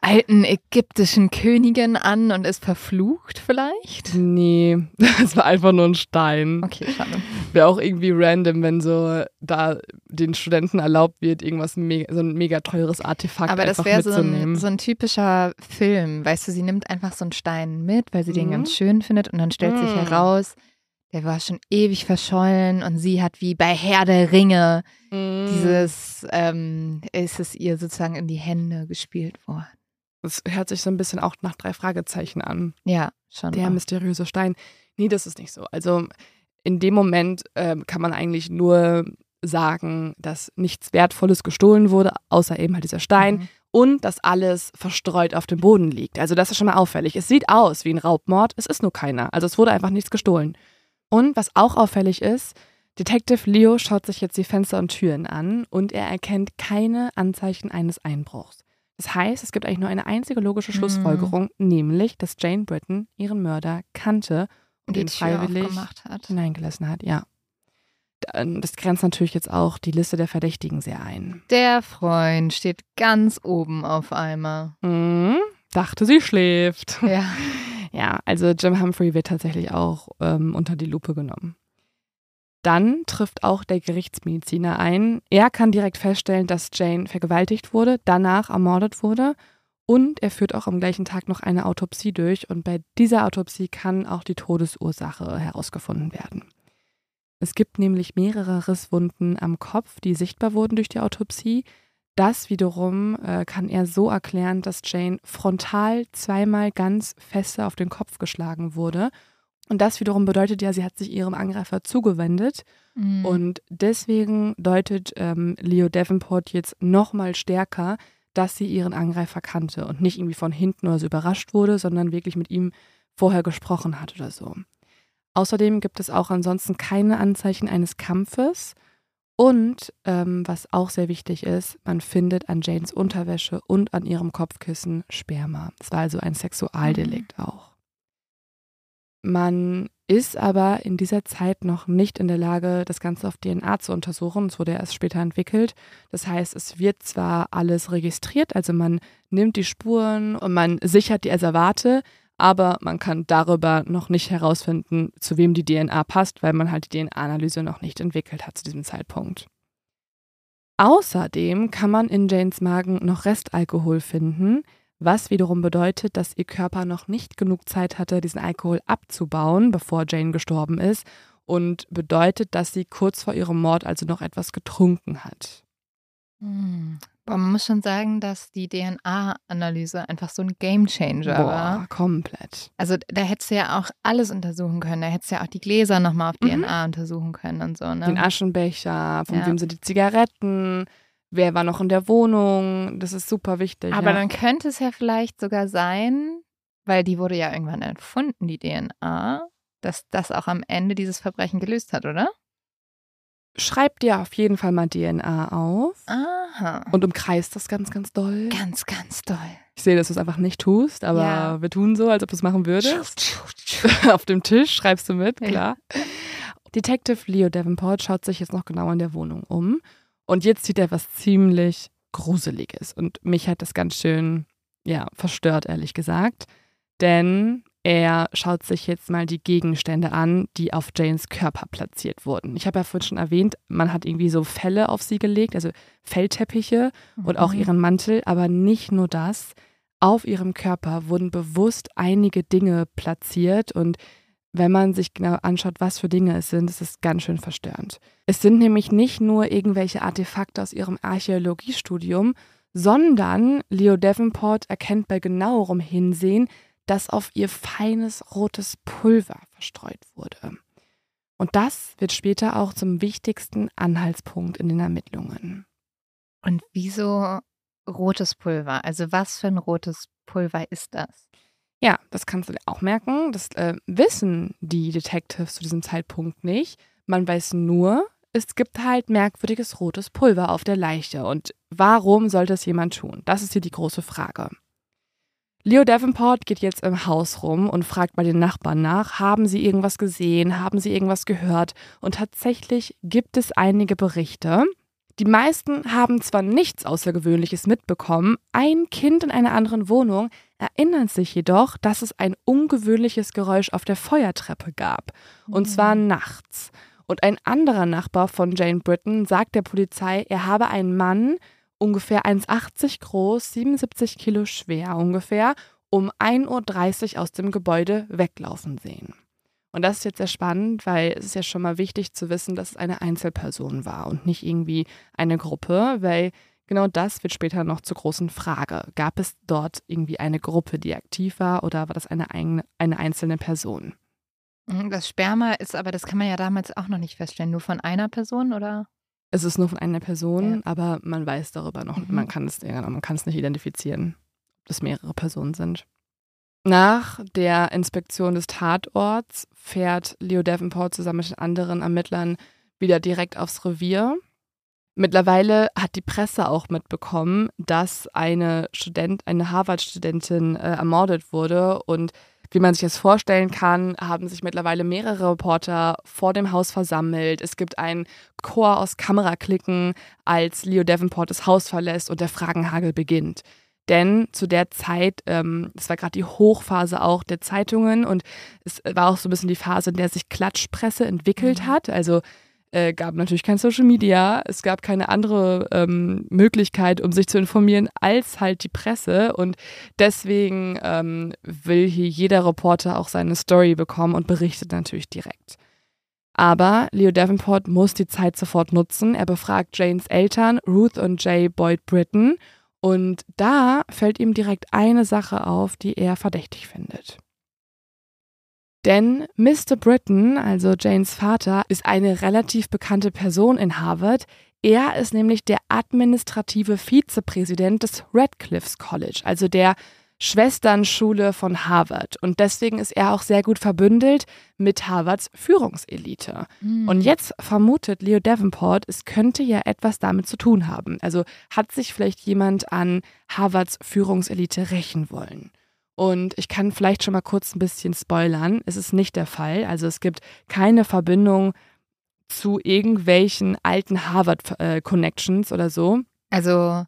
alten ägyptischen Königin an und ist verflucht vielleicht? Nee, das war einfach nur ein Stein. Okay, schade. Wäre auch irgendwie random, wenn so da den Studenten erlaubt wird, irgendwas, mega, so ein mega teures Artefakt Aber das wäre so ein, so ein typischer Film, weißt du, sie nimmt einfach so einen Stein mit, weil sie mhm. den ganz schön findet und dann stellt mhm. sich heraus, der war schon ewig verschollen und sie hat wie bei Herr der Ringe mm. dieses, ähm, ist es ihr sozusagen in die Hände gespielt worden. Das hört sich so ein bisschen auch nach drei Fragezeichen an. Ja, schon. Der auch. mysteriöse Stein. Nee, das ist nicht so. Also in dem Moment äh, kann man eigentlich nur sagen, dass nichts Wertvolles gestohlen wurde, außer eben halt dieser Stein. Mhm. Und dass alles verstreut auf dem Boden liegt. Also das ist schon mal auffällig. Es sieht aus wie ein Raubmord, es ist nur keiner. Also es wurde einfach nichts gestohlen. Und was auch auffällig ist, Detective Leo schaut sich jetzt die Fenster und Türen an und er erkennt keine Anzeichen eines Einbruchs. Das heißt, es gibt eigentlich nur eine einzige logische Schlussfolgerung, mm. nämlich, dass Jane Britton ihren Mörder kannte und ihn freiwillig hineingelassen hat. Ja. Das grenzt natürlich jetzt auch die Liste der Verdächtigen sehr ein. Der Freund steht ganz oben auf einmal. Mhm. Dachte, sie schläft. Ja. Ja, also Jim Humphrey wird tatsächlich auch ähm, unter die Lupe genommen. Dann trifft auch der Gerichtsmediziner ein. Er kann direkt feststellen, dass Jane vergewaltigt wurde, danach ermordet wurde und er führt auch am gleichen Tag noch eine Autopsie durch und bei dieser Autopsie kann auch die Todesursache herausgefunden werden. Es gibt nämlich mehrere Risswunden am Kopf, die sichtbar wurden durch die Autopsie. Das wiederum äh, kann er so erklären, dass Jane frontal zweimal ganz feste auf den Kopf geschlagen wurde. Und das wiederum bedeutet ja, sie hat sich ihrem Angreifer zugewendet. Mhm. Und deswegen deutet ähm, Leo Davenport jetzt nochmal stärker, dass sie ihren Angreifer kannte und nicht irgendwie von hinten oder so überrascht wurde, sondern wirklich mit ihm vorher gesprochen hat oder so. Außerdem gibt es auch ansonsten keine Anzeichen eines Kampfes. Und ähm, was auch sehr wichtig ist, man findet an Janes Unterwäsche und an ihrem Kopfkissen Sperma. Es war also ein Sexualdelikt mhm. auch. Man ist aber in dieser Zeit noch nicht in der Lage, das Ganze auf DNA zu untersuchen. Es wurde erst später entwickelt. Das heißt, es wird zwar alles registriert, also man nimmt die Spuren und man sichert die Reservate, aber man kann darüber noch nicht herausfinden, zu wem die DNA passt, weil man halt die DNA-Analyse noch nicht entwickelt hat zu diesem Zeitpunkt. Außerdem kann man in Janes Magen noch Restalkohol finden, was wiederum bedeutet, dass ihr Körper noch nicht genug Zeit hatte, diesen Alkohol abzubauen, bevor Jane gestorben ist und bedeutet, dass sie kurz vor ihrem Mord also noch etwas getrunken hat. Hm. man muss schon sagen, dass die DNA-Analyse einfach so ein Gamechanger Boah, war. komplett. Also da hättest du ja auch alles untersuchen können. Da hättest du ja auch die Gläser nochmal auf mhm. DNA untersuchen können und so. Ne? Den Aschenbecher, von ja. wem sind die Zigaretten, wer war noch in der Wohnung. Das ist super wichtig. Aber ja. dann könnte es ja vielleicht sogar sein, weil die wurde ja irgendwann erfunden, die DNA, dass das auch am Ende dieses Verbrechen gelöst hat, oder? Schreib dir auf jeden Fall mal DNA auf. Aha. Und umkreist das ganz, ganz doll. Ganz, ganz doll. Ich sehe, dass du es einfach nicht tust, aber ja. wir tun so, als ob du es machen würdest. auf dem Tisch schreibst du mit, klar. Ja. Detective Leo Davenport schaut sich jetzt noch genau in der Wohnung um und jetzt sieht er was ziemlich Gruseliges. Und mich hat das ganz schön, ja, verstört, ehrlich gesagt. Denn er schaut sich jetzt mal die Gegenstände an, die auf Janes Körper platziert wurden. Ich habe ja vorhin schon erwähnt, man hat irgendwie so Felle auf sie gelegt, also Fellteppiche mhm. und auch mhm. ihren Mantel, aber nicht nur das. Auf ihrem Körper wurden bewusst einige Dinge platziert und wenn man sich genau anschaut, was für Dinge es sind, ist es ganz schön verstörend. Es sind nämlich nicht nur irgendwelche Artefakte aus ihrem Archäologiestudium, sondern Leo Davenport erkennt bei genauerem Hinsehen, dass auf ihr feines rotes Pulver verstreut wurde. Und das wird später auch zum wichtigsten Anhaltspunkt in den Ermittlungen. Und wieso rotes Pulver? Also was für ein rotes Pulver ist das? Ja, das kannst du dir auch merken. Das äh, wissen die Detectives zu diesem Zeitpunkt nicht. Man weiß nur, es gibt halt merkwürdiges rotes Pulver auf der Leiche. Und warum sollte es jemand tun? Das ist hier die große Frage. Leo Davenport geht jetzt im Haus rum und fragt bei den Nachbarn nach, haben sie irgendwas gesehen, haben sie irgendwas gehört? Und tatsächlich gibt es einige Berichte, die meisten haben zwar nichts Außergewöhnliches mitbekommen, ein Kind in einer anderen Wohnung erinnert sich jedoch, dass es ein ungewöhnliches Geräusch auf der Feuertreppe gab, und mhm. zwar nachts. Und ein anderer Nachbar von Jane Britton sagt der Polizei, er habe einen Mann, ungefähr 1,80 groß, 77 Kilo schwer ungefähr, um 1.30 Uhr aus dem Gebäude weglaufen sehen. Und das ist jetzt sehr spannend, weil es ist ja schon mal wichtig zu wissen, dass es eine Einzelperson war und nicht irgendwie eine Gruppe, weil genau das wird später noch zur großen Frage. Gab es dort irgendwie eine Gruppe, die aktiv war oder war das eine, eine, einzelne Person? Mhm, das Sperma ist aber, das kann man ja damals auch noch nicht feststellen, nur von einer Person oder? Es ist nur von einer Person, ja. aber man weiß darüber noch, mhm. man kann es man kann es nicht identifizieren, ob es mehrere Personen sind. Nach der Inspektion des Tatorts fährt Leo Davenport zusammen mit den anderen Ermittlern wieder direkt aufs Revier. Mittlerweile hat die Presse auch mitbekommen, dass eine Student, eine Harvard-Studentin äh, ermordet wurde und wie man sich das vorstellen kann, haben sich mittlerweile mehrere Reporter vor dem Haus versammelt. Es gibt einen Chor aus Kameraklicken, als Leo Davenport das Haus verlässt und der Fragenhagel beginnt. Denn zu der Zeit, ähm, das war gerade die Hochphase auch der Zeitungen und es war auch so ein bisschen die Phase, in der sich Klatschpresse entwickelt mhm. hat. Also äh, gab natürlich kein Social Media, es gab keine andere ähm, Möglichkeit, um sich zu informieren, als halt die Presse. Und deswegen ähm, will hier jeder Reporter auch seine Story bekommen und berichtet natürlich direkt. Aber Leo Davenport muss die Zeit sofort nutzen. Er befragt Janes Eltern, Ruth und Jay Boyd Britton. Und da fällt ihm direkt eine Sache auf, die er verdächtig findet. Denn Mr. Britton, also Janes Vater, ist eine relativ bekannte Person in Harvard. Er ist nämlich der administrative Vizepräsident des Radcliffe College, also der Schwesternschule von Harvard. Und deswegen ist er auch sehr gut verbündelt mit Harvards Führungselite. Mhm. Und jetzt vermutet Leo Davenport, es könnte ja etwas damit zu tun haben. Also hat sich vielleicht jemand an Harvards Führungselite rächen wollen. Und ich kann vielleicht schon mal kurz ein bisschen spoilern. Es ist nicht der Fall. Also es gibt keine Verbindung zu irgendwelchen alten Harvard-Connections äh, oder so. Also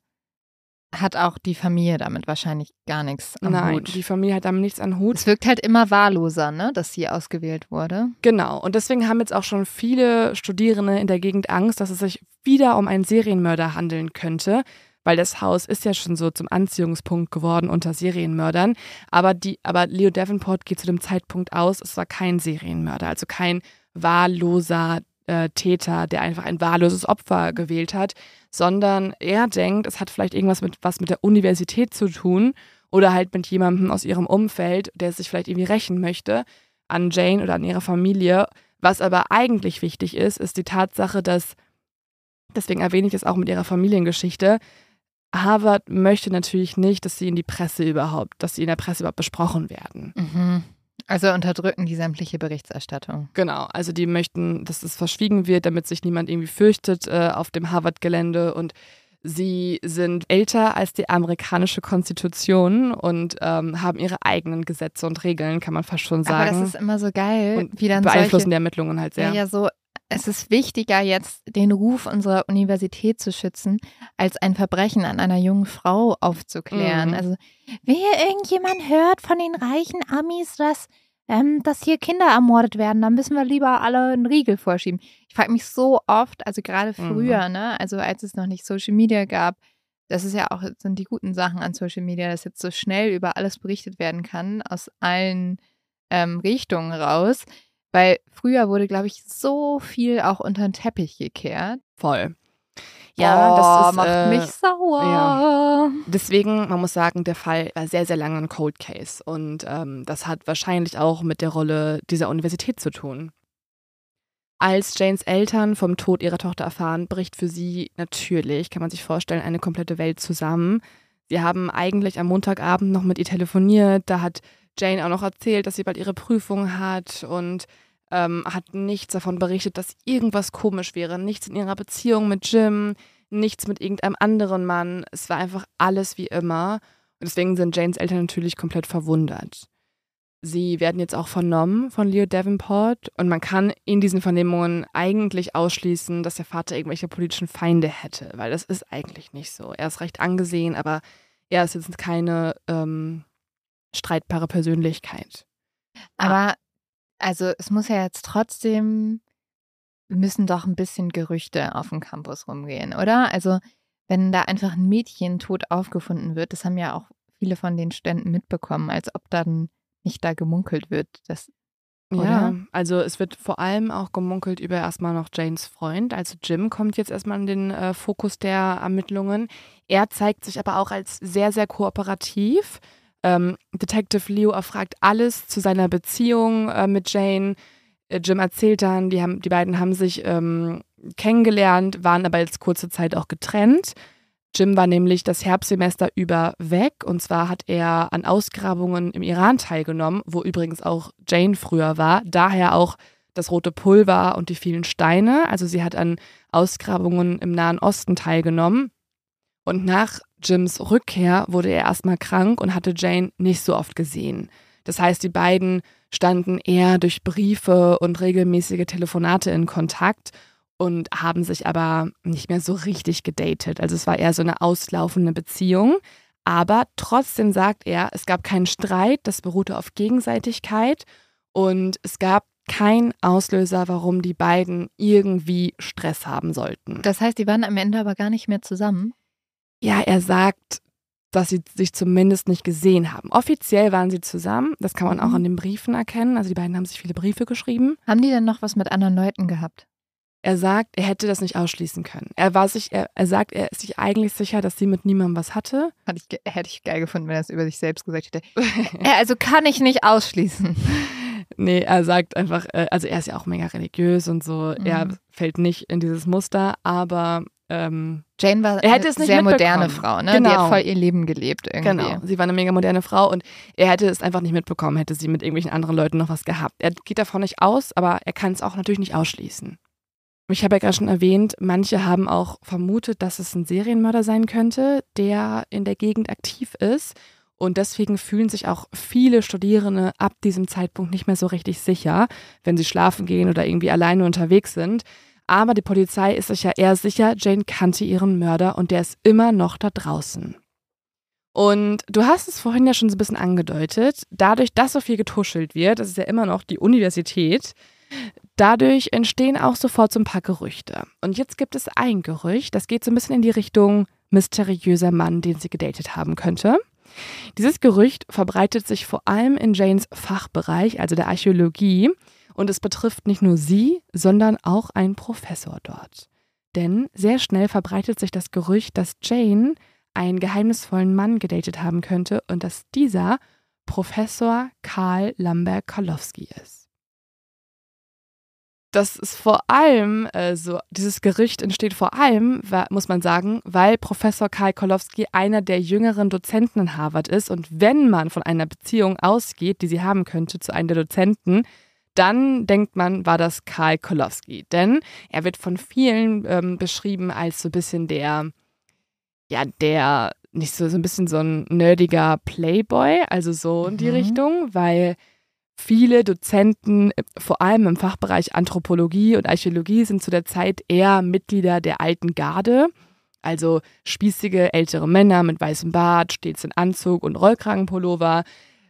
hat auch die Familie damit wahrscheinlich gar nichts am Nein, Hut. die Familie hat damit nichts am Hut. Es wirkt halt immer wahlloser, ne, dass sie ausgewählt wurde. Genau. Und deswegen haben jetzt auch schon viele Studierende in der Gegend Angst, dass es sich wieder um einen Serienmörder handeln könnte weil das Haus ist ja schon so zum Anziehungspunkt geworden unter Serienmördern. Aber, die, aber Leo Davenport geht zu dem Zeitpunkt aus, es war kein Serienmörder, also kein wahlloser äh, Täter, der einfach ein wahlloses Opfer gewählt hat, sondern er denkt, es hat vielleicht irgendwas mit was mit der Universität zu tun oder halt mit jemandem aus ihrem Umfeld, der sich vielleicht irgendwie rächen möchte an Jane oder an ihrer Familie. Was aber eigentlich wichtig ist, ist die Tatsache, dass, deswegen erwähne ich es auch mit ihrer Familiengeschichte, Harvard möchte natürlich nicht, dass sie in die Presse überhaupt, dass sie in der Presse überhaupt besprochen werden. Mhm. Also unterdrücken die sämtliche Berichterstattung. Genau, also die möchten, dass es verschwiegen wird, damit sich niemand irgendwie fürchtet äh, auf dem Harvard-Gelände und Sie sind älter als die amerikanische Konstitution und ähm, haben ihre eigenen Gesetze und Regeln, kann man fast schon sagen. Aber das ist immer so geil, und wie dann beeinflussen solche, die Ermittlungen halt sehr. Ja, ja, so es ist wichtiger, jetzt den Ruf unserer Universität zu schützen, als ein Verbrechen an einer jungen Frau aufzuklären. Mhm. Also, wenn hier irgendjemand hört von den reichen Amis, dass, ähm, dass hier Kinder ermordet werden, dann müssen wir lieber alle einen Riegel vorschieben. Ich frage mich so oft, also gerade mhm. früher, mhm. ne, also als es noch nicht Social Media gab, das ist ja auch, sind die guten Sachen an Social Media, dass jetzt so schnell über alles berichtet werden kann, aus allen ähm, Richtungen raus. Weil früher wurde, glaube ich, so viel auch unter den Teppich gekehrt. Voll. Ja, oh, das ist, macht äh, mich sauer. Ja. Deswegen, man muss sagen, der Fall war sehr, sehr lange ein Cold Case. Und ähm, das hat wahrscheinlich auch mit der Rolle dieser Universität zu tun. Als Janes Eltern vom Tod ihrer Tochter erfahren, bricht für sie natürlich, kann man sich vorstellen, eine komplette Welt zusammen. Sie haben eigentlich am Montagabend noch mit ihr telefoniert. Da hat Jane auch noch erzählt, dass sie bald ihre Prüfung hat und ähm, hat nichts davon berichtet, dass irgendwas komisch wäre. Nichts in ihrer Beziehung mit Jim, nichts mit irgendeinem anderen Mann. Es war einfach alles wie immer. Und deswegen sind Janes Eltern natürlich komplett verwundert. Sie werden jetzt auch vernommen von Leo Davenport und man kann in diesen Vernehmungen eigentlich ausschließen, dass der Vater irgendwelche politischen Feinde hätte, weil das ist eigentlich nicht so. Er ist recht angesehen, aber er ist jetzt keine ähm, streitbare Persönlichkeit. Aber also es muss ja jetzt trotzdem, müssen doch ein bisschen Gerüchte auf dem Campus rumgehen, oder? Also wenn da einfach ein Mädchen tot aufgefunden wird, das haben ja auch viele von den Studenten mitbekommen, als ob dann nicht da gemunkelt wird. Das, oder? Ja, also es wird vor allem auch gemunkelt über erstmal noch Janes Freund. Also Jim kommt jetzt erstmal in den äh, Fokus der Ermittlungen. Er zeigt sich aber auch als sehr, sehr kooperativ. Ähm, Detective Leo erfragt alles zu seiner Beziehung äh, mit Jane. Äh, Jim erzählt dann, die, haben, die beiden haben sich ähm, kennengelernt, waren aber jetzt kurze Zeit auch getrennt. Jim war nämlich das Herbstsemester über weg und zwar hat er an Ausgrabungen im Iran teilgenommen, wo übrigens auch Jane früher war, daher auch das rote Pulver und die vielen Steine. Also sie hat an Ausgrabungen im Nahen Osten teilgenommen. Und nach Jims Rückkehr wurde er erstmal krank und hatte Jane nicht so oft gesehen. Das heißt, die beiden standen eher durch Briefe und regelmäßige Telefonate in Kontakt und haben sich aber nicht mehr so richtig gedatet. Also es war eher so eine auslaufende Beziehung. Aber trotzdem sagt er, es gab keinen Streit, das beruhte auf Gegenseitigkeit und es gab kein Auslöser, warum die beiden irgendwie Stress haben sollten. Das heißt, die waren am Ende aber gar nicht mehr zusammen. Ja, er sagt, dass sie sich zumindest nicht gesehen haben. Offiziell waren sie zusammen, das kann man auch Mhm. an den Briefen erkennen. Also die beiden haben sich viele Briefe geschrieben. Haben die denn noch was mit anderen Leuten gehabt? Er sagt, er hätte das nicht ausschließen können. Er war sich, er, er sagt, er ist sich eigentlich sicher, dass sie mit niemandem was hatte. Fand ich, hätte ich geil gefunden, wenn er es über sich selbst gesagt hätte. Äh, also kann ich nicht ausschließen. nee, er sagt einfach, äh, also er ist ja auch mega religiös und so. Er Mhm. fällt nicht in dieses Muster, aber ähm, Jane war Er hätte eine es nicht sehr moderne. Frau, ne? Die Genau. hat voll ihr Leben gelebt irgendwie. Genau, sie war eine mega moderne Frau und er hätte es einfach nicht mitbekommen, hätte sie mit irgendwelchen anderen Leuten noch was gehabt. Er geht davon nicht aus, aber er kann es auch natürlich nicht ausschließen. Ich habe ja gerade schon erwähnt, manche haben auch vermutet, dass es ein Serienmörder sein könnte, der in der Gegend aktiv ist. Und deswegen fühlen sich auch viele Studierende ab diesem Zeitpunkt nicht mehr so richtig sicher, wenn sie schlafen gehen oder irgendwie alleine unterwegs sind. Aber die Polizei ist sich ja eher sicher, Jane kannte ihren Mörder und der ist immer noch da draußen. Und du hast es vorhin ja schon so ein bisschen angedeutet, dadurch, dass so viel getuschelt wird, das ist ja immer noch die Universität, dadurch entstehen auch sofort so ein paar Gerüchte. Und jetzt gibt es ein Gerücht, das geht so ein bisschen in die Richtung mysteriöser Mann, den sie gedatet haben könnte. Dieses Gerücht verbreitet sich vor allem in Janes Fachbereich, also der Archäologie, und es betrifft nicht nur sie, sondern auch einen Professor dort. Denn sehr schnell verbreitet sich das Gerücht, dass Jane einen geheimnisvollen Mann gedatet haben könnte und dass dieser Professor Karl Lambert Karlowski ist. Das ist vor allem, also dieses Gerücht entsteht vor allem, muss man sagen, weil Professor Karl Kolowski einer der jüngeren Dozenten in Harvard ist. Und wenn man von einer Beziehung ausgeht, die sie haben könnte zu einem der Dozenten, dann denkt man, war das Karl Kolowski. Denn er wird von vielen ähm, beschrieben als so ein bisschen der, ja, der, nicht so, so ein bisschen so ein nerdiger Playboy, also so in die Mhm. Richtung, weil viele Dozenten, äh, vor allem im Fachbereich Anthropologie und Archäologie, sind zu der Zeit eher Mitglieder der alten Garde. Also spießige ältere Männer mit weißem Bart, stets in Anzug und Rollkragenpullover.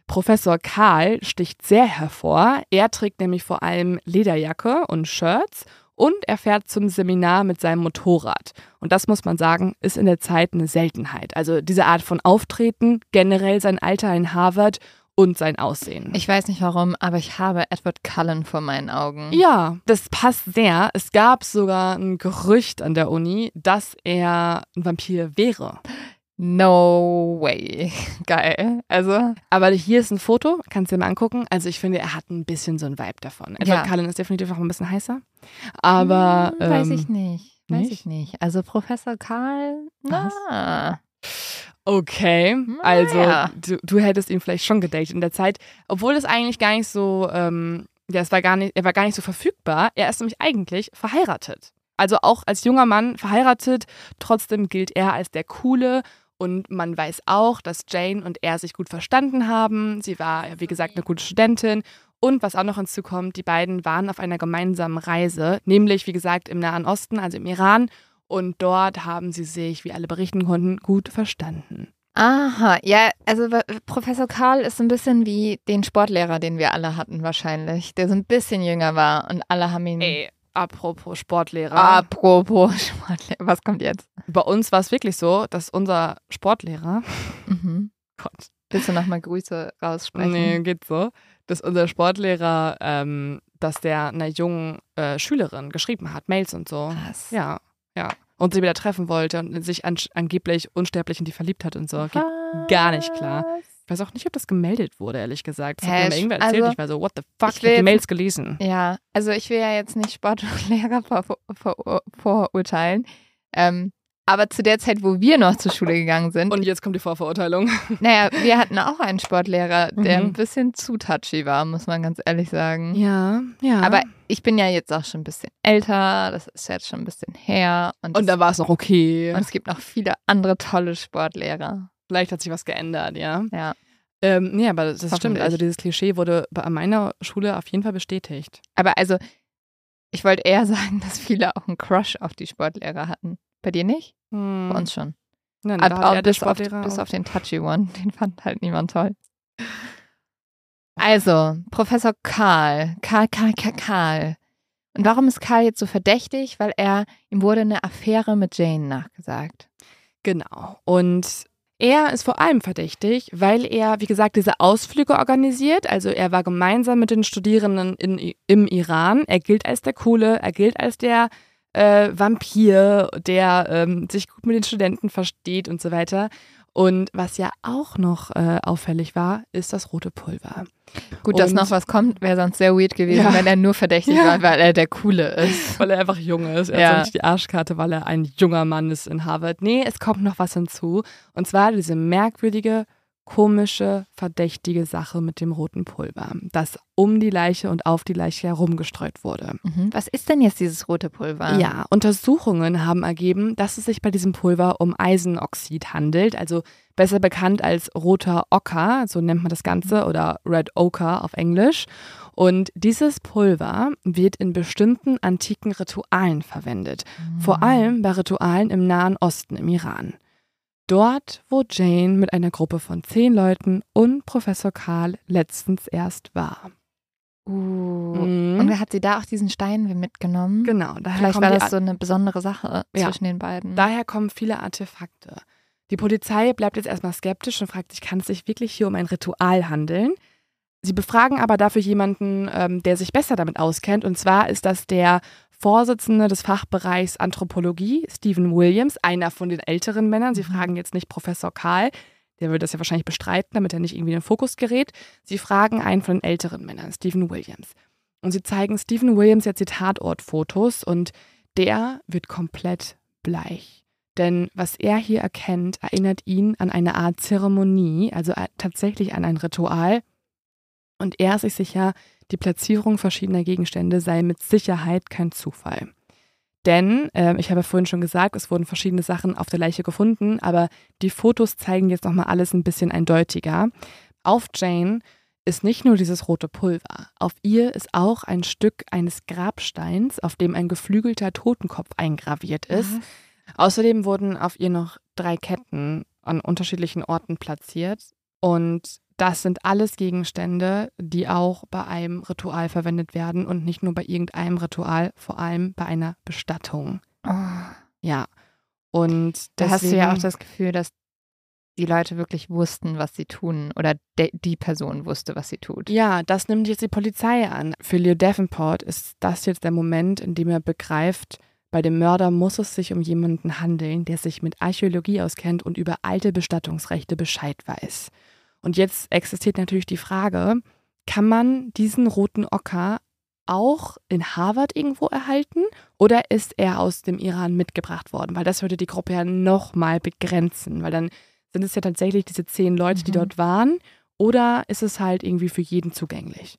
Professor Karl sticht sehr hervor. Er trägt nämlich vor allem Lederjacke und Shirts und er fährt zum Seminar mit seinem Motorrad. Und das muss man sagen, ist in der Zeit eine Seltenheit. Also diese Art von Auftreten, generell sein Alter in Harvard und sein Aussehen. Ich weiß nicht warum, aber ich habe Edward Cullen vor meinen Augen. ja, das passt sehr. Es gab sogar ein Gerücht an der Uni, dass er ein Vampir wäre. No way. Geil. Also, Aber hier ist ein Foto, kannst du dir mal angucken. Also ich finde, er hat ein bisschen so ein Vibe davon. Edward Ja. Cullen ist definitiv auch ein bisschen heißer. Aber hm, weiß ähm, ich nicht. Weiß nicht? ich nicht. Also Professor Karl, na. Okay, also ja. du, du hättest ihn vielleicht schon gedatet in der Zeit, obwohl es eigentlich gar nicht so, ähm, ja, es war gar nicht, er war gar nicht so verfügbar. Er ist nämlich eigentlich verheiratet. Also auch als junger Mann verheiratet, trotzdem gilt er als der coole und man weiß auch, dass Jane und er sich gut verstanden haben. Sie war, wie gesagt, eine gute Studentin. Und was auch noch hinzukommt, die beiden waren auf einer gemeinsamen Reise, nämlich, wie gesagt, im Nahen Osten, also im Iran. Und dort haben sie sich, wie alle berichten konnten, gut verstanden. Aha, ja, also Professor Karl ist so ein bisschen wie den Sportlehrer, den wir alle hatten wahrscheinlich, der so ein bisschen jünger war und alle haben ihn. Ey, apropos Sportlehrer. Apropos Sportlehrer, was kommt jetzt? Bei uns war es wirklich so, dass unser Sportlehrer, Mhm. Gott, Willst du nochmal Grüße raussprechen? nee, geht so, dass unser Sportlehrer, ähm, dass der einer jungen äh, Schülerin geschrieben hat, Mails und so. Was? Ja, ja. Und sie wieder treffen wollte und sich an, angeblich unsterblich in die verliebt hat und so. Geht gar nicht klar. Weiß auch nicht, ob das gemeldet wurde, ehrlich gesagt. Das Hä, hat mir irgendwer erzählt. also, ich war so, what the fuck? ich Ich, will hab die Mails gelesen. Ja, also ich will ja jetzt nicht Sportlehrer vor, vor, vorurteilen. Ähm, aber zu der Zeit, wo wir noch zur Schule gegangen sind, Und jetzt kommt die Vorverurteilung. naja, wir hatten auch einen Sportlehrer, der Mhm. ein bisschen zu touchy war, muss man ganz ehrlich sagen. Ja, ja. Aber ich bin ja jetzt auch schon ein bisschen älter, das ist jetzt schon ein bisschen her. Und, und da war es noch okay. und es gibt noch viele andere tolle Sportlehrer. Vielleicht hat sich was geändert, ja. Ja. Ähm, nee, aber das stimmt. Also dieses Klischee wurde bei meiner Schule auf jeden Fall bestätigt. Aber also, ich wollte eher sagen, dass viele auch einen Crush auf die Sportlehrer hatten. Bei dir nicht? Hm. Bei uns schon. Ja, Ab, da auch bis, auf, bis auf den touchy One, den fand halt niemand toll. Also, Professor Karl. Karl, Karl, Karl, Karl. Und warum ist Karl jetzt so verdächtig? Weil er, ihm wurde eine Affäre mit Jane nachgesagt. Genau. Und er ist vor allem verdächtig, weil er, wie gesagt, diese Ausflüge organisiert. Also er war gemeinsam mit den Studierenden in, im Iran. Er gilt als der Coole, er gilt als der äh, Vampir, der ähm, sich gut mit den Studenten versteht und so weiter. Und was ja auch noch äh, auffällig war, ist das rote Pulver. Gut, dass Und- noch was kommt, wäre sonst sehr weird gewesen, Ja. wenn er nur verdächtig Ja. war, weil er der Coole ist. Weil er einfach jung ist. Er Ja. hat so nicht die Arschkarte, weil er ein junger Mann ist in Harvard. Nee, es kommt noch was hinzu. Und zwar diese merkwürdige, komische, verdächtige Sache mit dem roten Pulver, das um die Leiche und auf die Leiche herumgestreut wurde. Mhm. Was ist denn jetzt dieses rote Pulver? Ja, Untersuchungen haben ergeben, dass es sich bei diesem Pulver um Eisenoxid handelt, also besser bekannt als roter Ocker, so nennt man das Ganze, oder Red Ochre auf Englisch. Und dieses Pulver wird in bestimmten antiken Ritualen verwendet, vor allem bei Ritualen im Nahen Osten im Iran. Dort, wo Jane mit einer Gruppe von zehn Leuten und Professor Karl letztens erst war. Uh. Mhm. Und hat sie da auch diesen Stein mitgenommen? Genau, daher Vielleicht war das so eine besondere Sache Ja. zwischen den beiden. Daher kommen viele Artefakte. Die Polizei bleibt jetzt erstmal skeptisch und fragt sich, kann es sich wirklich hier um ein Ritual handeln? Sie befragen aber dafür jemanden, ähm, der sich besser damit auskennt. Und zwar ist das der Vorsitzende des Fachbereichs Anthropologie, Stephen Williams, einer von den älteren Männern. Sie Mhm. fragen jetzt nicht Professor Karl, der würde das ja wahrscheinlich bestreiten, damit er nicht irgendwie in den Fokus gerät. Sie fragen einen von den älteren Männern, Stephen Williams. Und sie zeigen Stephen Williams jetzt die Tatortfotos und der wird komplett bleich. Denn was er hier erkennt, erinnert ihn an eine Art Zeremonie, also tatsächlich an ein Ritual. Und er ist sich sicher, die Platzierung verschiedener Gegenstände sei mit Sicherheit kein Zufall. Denn, ähm, ich habe vorhin schon gesagt, es wurden verschiedene Sachen auf der Leiche gefunden, aber die Fotos zeigen jetzt nochmal alles ein bisschen eindeutiger. Auf Jane ist nicht nur dieses rote Pulver, auf ihr ist auch ein Stück eines Grabsteins, auf dem ein geflügelter Totenkopf eingraviert ist. Was? Außerdem wurden auf ihr noch drei Ketten an unterschiedlichen Orten platziert. Und das sind alles Gegenstände, die auch bei einem Ritual verwendet werden und nicht nur bei irgendeinem Ritual, vor allem bei einer Bestattung. Oh. Ja. Und Da hast du ja auch deswegen- das Gefühl, dass die Leute wirklich wussten, was sie tun oder de die Person wusste, was sie tut. Ja, das nimmt jetzt die Polizei an. Für Leo Davenport ist das jetzt der Moment, in dem er begreift, bei dem Mörder muss es sich um jemanden handeln, der sich mit Archäologie auskennt und über alte Bestattungsrechte Bescheid weiß. Und jetzt existiert natürlich die Frage, kann man diesen roten Ocker auch in Harvard irgendwo erhalten oder ist er aus dem Iran mitgebracht worden? Weil das würde die Gruppe ja nochmal begrenzen, weil dann sind es ja tatsächlich diese zehn Leute, die Mhm. dort waren oder ist es halt irgendwie für jeden zugänglich?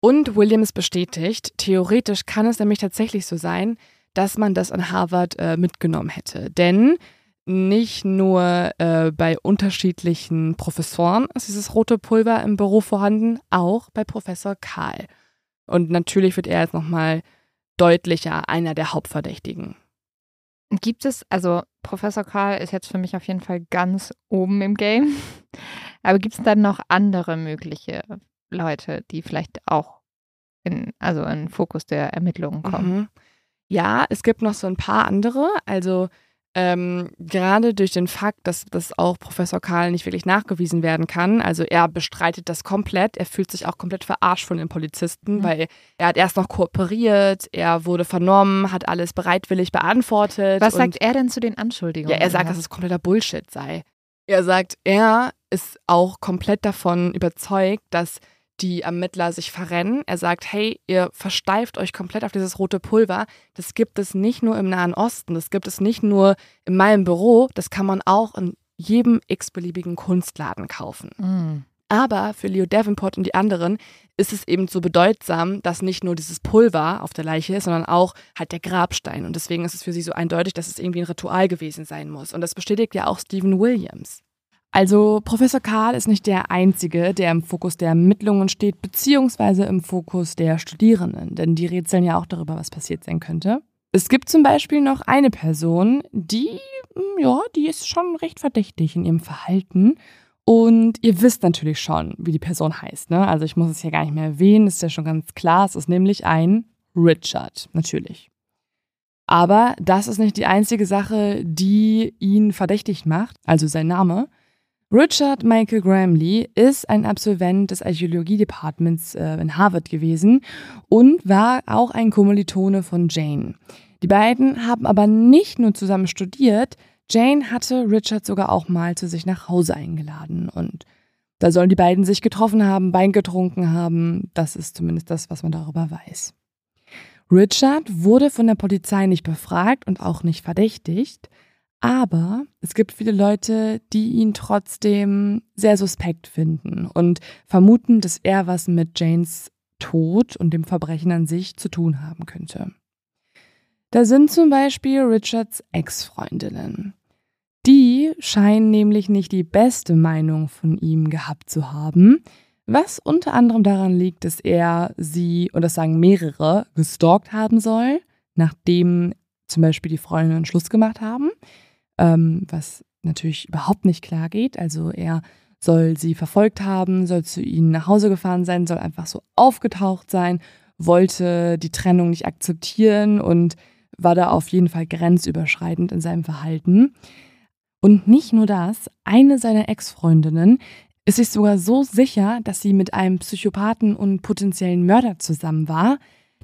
Und Williams bestätigt, theoretisch kann es nämlich tatsächlich so sein, dass man das an Harvard äh, mitgenommen hätte. Denn nicht nur äh, bei unterschiedlichen Professoren ist dieses rote Pulver im Büro vorhanden, auch bei Professor Karl. Und natürlich wird er jetzt nochmal deutlicher einer der Hauptverdächtigen. Gibt es, also Professor Karl ist jetzt für mich auf jeden Fall ganz oben im Game. Aber gibt es dann noch andere mögliche Leute, die vielleicht auch in, also in den Fokus der Ermittlungen kommen? Mhm. Ja, es gibt noch so ein paar andere. Also ähm, gerade durch den Fakt, dass das auch Professor Karl nicht wirklich nachgewiesen werden kann. Also er bestreitet das komplett. Er fühlt sich auch komplett verarscht von den Polizisten, Mhm. weil er hat erst noch kooperiert, er wurde vernommen, hat alles bereitwillig beantwortet. Was sagt er denn zu den Anschuldigungen? ja, er sagt, dass es kompletter Bullshit sei. Er sagt, er ist auch komplett davon überzeugt, dass die Ermittler sich verrennen. Er sagt, hey, ihr versteift euch komplett auf dieses rote Pulver. Das gibt es nicht nur im Nahen Osten, das gibt es nicht nur in meinem Büro, das kann man auch in jedem x-beliebigen Kunstladen kaufen. Mhm. Aber für Leo Davenport und die anderen ist es eben so bedeutsam, dass nicht nur dieses Pulver auf der Leiche ist, sondern auch halt der Grabstein. Und deswegen ist es für sie so eindeutig, dass es irgendwie ein Ritual gewesen sein muss. Und das bestätigt ja auch Stephen Williams. Also Professor Karl ist nicht der Einzige, der im Fokus der Ermittlungen steht, beziehungsweise im Fokus der Studierenden, denn die rätseln ja auch darüber, was passiert sein könnte. Es gibt zum Beispiel noch eine Person, die, mm, ja, die ist schon recht verdächtig in ihrem Verhalten. Und ihr wisst natürlich schon, wie die Person heißt. Ne? Also ich muss es hier gar nicht mehr erwähnen, ist ja schon ganz klar. Es ist nämlich ein Richard, natürlich. Aber das ist nicht die einzige Sache, die ihn verdächtig macht, also sein Name. Richard Michael Gramley ist ein Absolvent des Archäologie-Departments äh, in Harvard gewesen und war auch ein Kommilitone von Jane. Die beiden haben aber nicht nur zusammen studiert, Jane hatte Richard sogar auch mal zu sich nach Hause eingeladen und da sollen die beiden sich getroffen haben, Wein getrunken haben. Das ist zumindest das, was man darüber weiß. Richard wurde von der Polizei nicht befragt und auch nicht verdächtigt, aber es gibt viele Leute, die ihn trotzdem sehr suspekt finden und vermuten, dass er was mit Janes Tod und dem Verbrechen an sich zu tun haben könnte. Da sind zum Beispiel Richards Ex-Freundinnen. Die scheinen nämlich nicht die beste Meinung von ihm gehabt zu haben, was unter anderem daran liegt, dass er sie, und das sagen mehrere, gestalkt haben soll, nachdem zum Beispiel die Freundinnen Schluss gemacht haben ähm, was natürlich überhaupt nicht klar geht. Also er soll sie verfolgt haben, soll zu ihnen nach Hause gefahren sein, soll einfach so aufgetaucht sein, wollte die Trennung nicht akzeptieren und war da auf jeden Fall grenzüberschreitend in seinem Verhalten. Und nicht nur das, eine seiner Ex-Freundinnen ist sich sogar so sicher, dass sie mit einem Psychopathen und potenziellen Mörder zusammen war,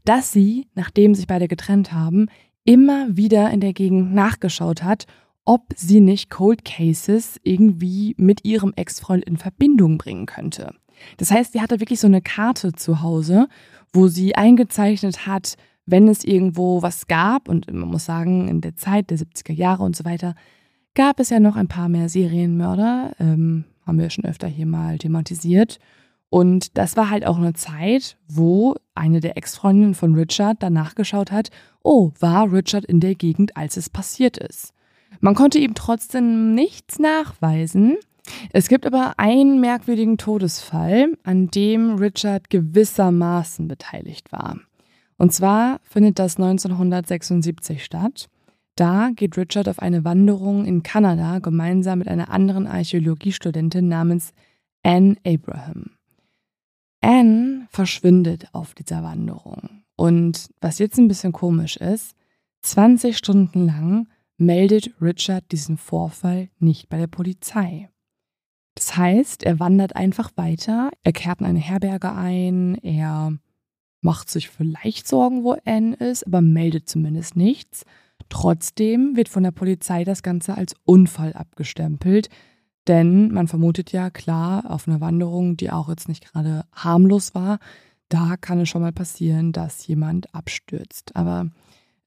dass sie, nachdem sich beide getrennt haben, immer wieder in der Gegend nachgeschaut hat ob sie nicht Cold Cases irgendwie mit ihrem Ex-Freund in Verbindung bringen könnte. Das heißt, sie hatte wirklich so eine Karte zu Hause, wo sie eingezeichnet hat, wenn es irgendwo was gab, und man muss sagen, in der Zeit der 70er Jahre und so weiter, gab es ja noch ein paar mehr Serienmörder, ähm, haben wir schon öfter hier mal thematisiert. Und das war halt auch eine Zeit, wo eine der Ex-Freundinnen von Richard danach geschaut hat, oh, war Richard in der Gegend, als es passiert ist. Man konnte ihm trotzdem nichts nachweisen. Es gibt aber einen merkwürdigen Todesfall, an dem Richard gewissermaßen beteiligt war. Und zwar findet das 1976 statt. Da geht Richard auf eine Wanderung in Kanada gemeinsam mit einer anderen Archäologiestudentin namens Anne Abraham. Anne verschwindet auf dieser Wanderung. Und was jetzt ein bisschen komisch ist, 20 Stunden lang meldet Richard diesen Vorfall nicht bei der Polizei. Das heißt, er wandert einfach weiter, er kehrt in eine Herberge ein, er macht sich vielleicht Sorgen, wo Anne ist, aber meldet zumindest nichts. Trotzdem wird von der Polizei das Ganze als Unfall abgestempelt, denn man vermutet ja klar auf einer Wanderung, die auch jetzt nicht gerade harmlos war, da kann es schon mal passieren, dass jemand abstürzt. Aber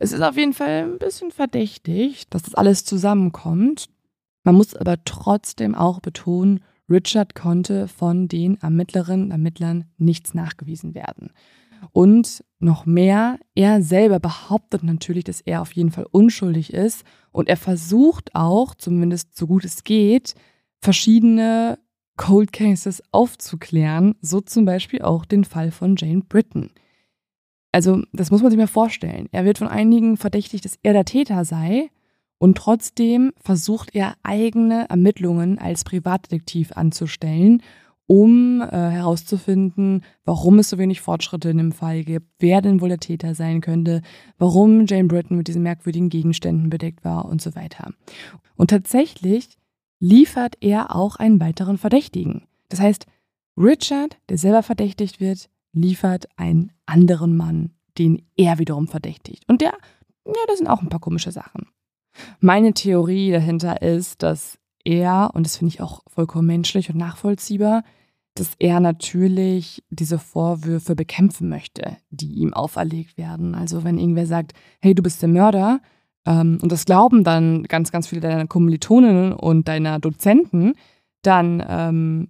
es ist auf jeden Fall ein bisschen verdächtig, dass das alles zusammenkommt. Man muss aber trotzdem auch betonen, Richard konnte von den Ermittlerinnen und Ermittlern nichts nachgewiesen werden. Und noch mehr, er selber behauptet natürlich, dass er auf jeden Fall unschuldig ist und er versucht auch, zumindest so gut es geht, verschiedene Cold Cases aufzuklären, so zum Beispiel auch den Fall von Jane Britton. Also, das muss man sich mal vorstellen. Er wird von einigen verdächtigt, dass er der Täter sei. Und trotzdem versucht er eigene Ermittlungen als Privatdetektiv anzustellen, um äh, herauszufinden, warum es so wenig Fortschritte in dem Fall gibt, wer denn wohl der Täter sein könnte, warum Jane Britton mit diesen merkwürdigen Gegenständen bedeckt war und so weiter. Und tatsächlich liefert er auch einen weiteren Verdächtigen. Das heißt, Richard, der selber verdächtigt wird, liefert einen anderen Mann, den er wiederum verdächtigt. Und der, ja, das sind auch ein paar komische Sachen. Meine Theorie dahinter ist, dass er, und das finde ich auch vollkommen menschlich und nachvollziehbar, dass er natürlich diese Vorwürfe bekämpfen möchte, die ihm auferlegt werden. Also wenn irgendwer sagt, hey, du bist der Mörder, ähm, und das glauben dann ganz, ganz viele deiner Kommilitoninnen und deiner Dozenten, dann ähm,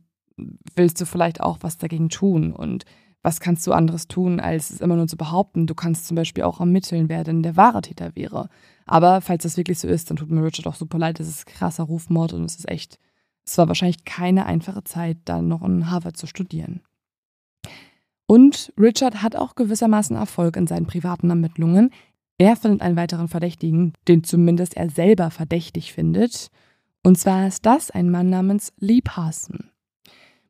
willst du vielleicht auch was dagegen tun. Und was kannst du anderes tun, als es immer nur zu behaupten? Du kannst zum Beispiel auch ermitteln, wer denn der wahre Täter wäre. Aber falls das wirklich so ist, dann tut mir Richard auch super leid. Das ist krasser Rufmord und es ist echt, es war wahrscheinlich keine einfache Zeit, dann noch in Harvard zu studieren. Und Richard hat auch gewissermaßen Erfolg in seinen privaten Ermittlungen. Er findet einen weiteren Verdächtigen, den zumindest er selber verdächtig findet. Und zwar ist das ein Mann namens Lee Parson.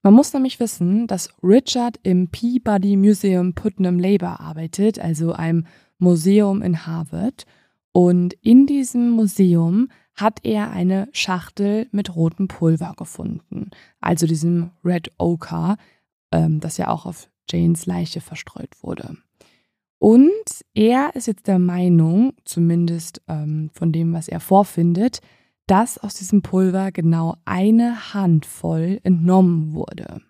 Man muss nämlich wissen, dass Richard im Peabody Museum Putnam Labor arbeitet, also einem Museum in Harvard. Und in diesem Museum hat er eine Schachtel mit rotem Pulver gefunden, also diesem Red Ochre, ähm, das ja auch auf Janes Leiche verstreut wurde. Und er ist jetzt der Meinung, zumindest ähm, von dem, was er vorfindet, dass aus diesem Pulver genau eine Handvoll entnommen wurde.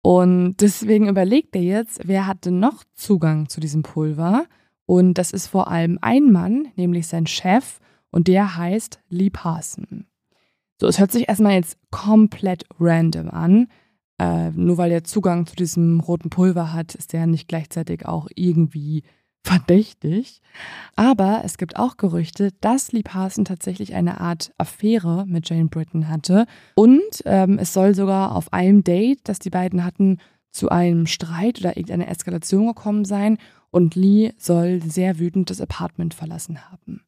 Und deswegen überlegt er jetzt, wer hatte noch Zugang zu diesem Pulver. Und das ist vor allem ein Mann, nämlich sein Chef, und der heißt Lee Parson. So, es hört sich erstmal jetzt komplett random an. Äh, nur weil er Zugang zu diesem roten Pulver hat, ist er nicht gleichzeitig auch irgendwie verdächtig. Aber es gibt auch Gerüchte, dass Lee Parson tatsächlich eine Art Affäre mit Jane Britton hatte. Und ähm, es soll sogar auf einem Date, das die beiden hatten, zu einem Streit oder irgendeiner Eskalation gekommen sein. Und Lee soll sehr wütend das Apartment verlassen haben.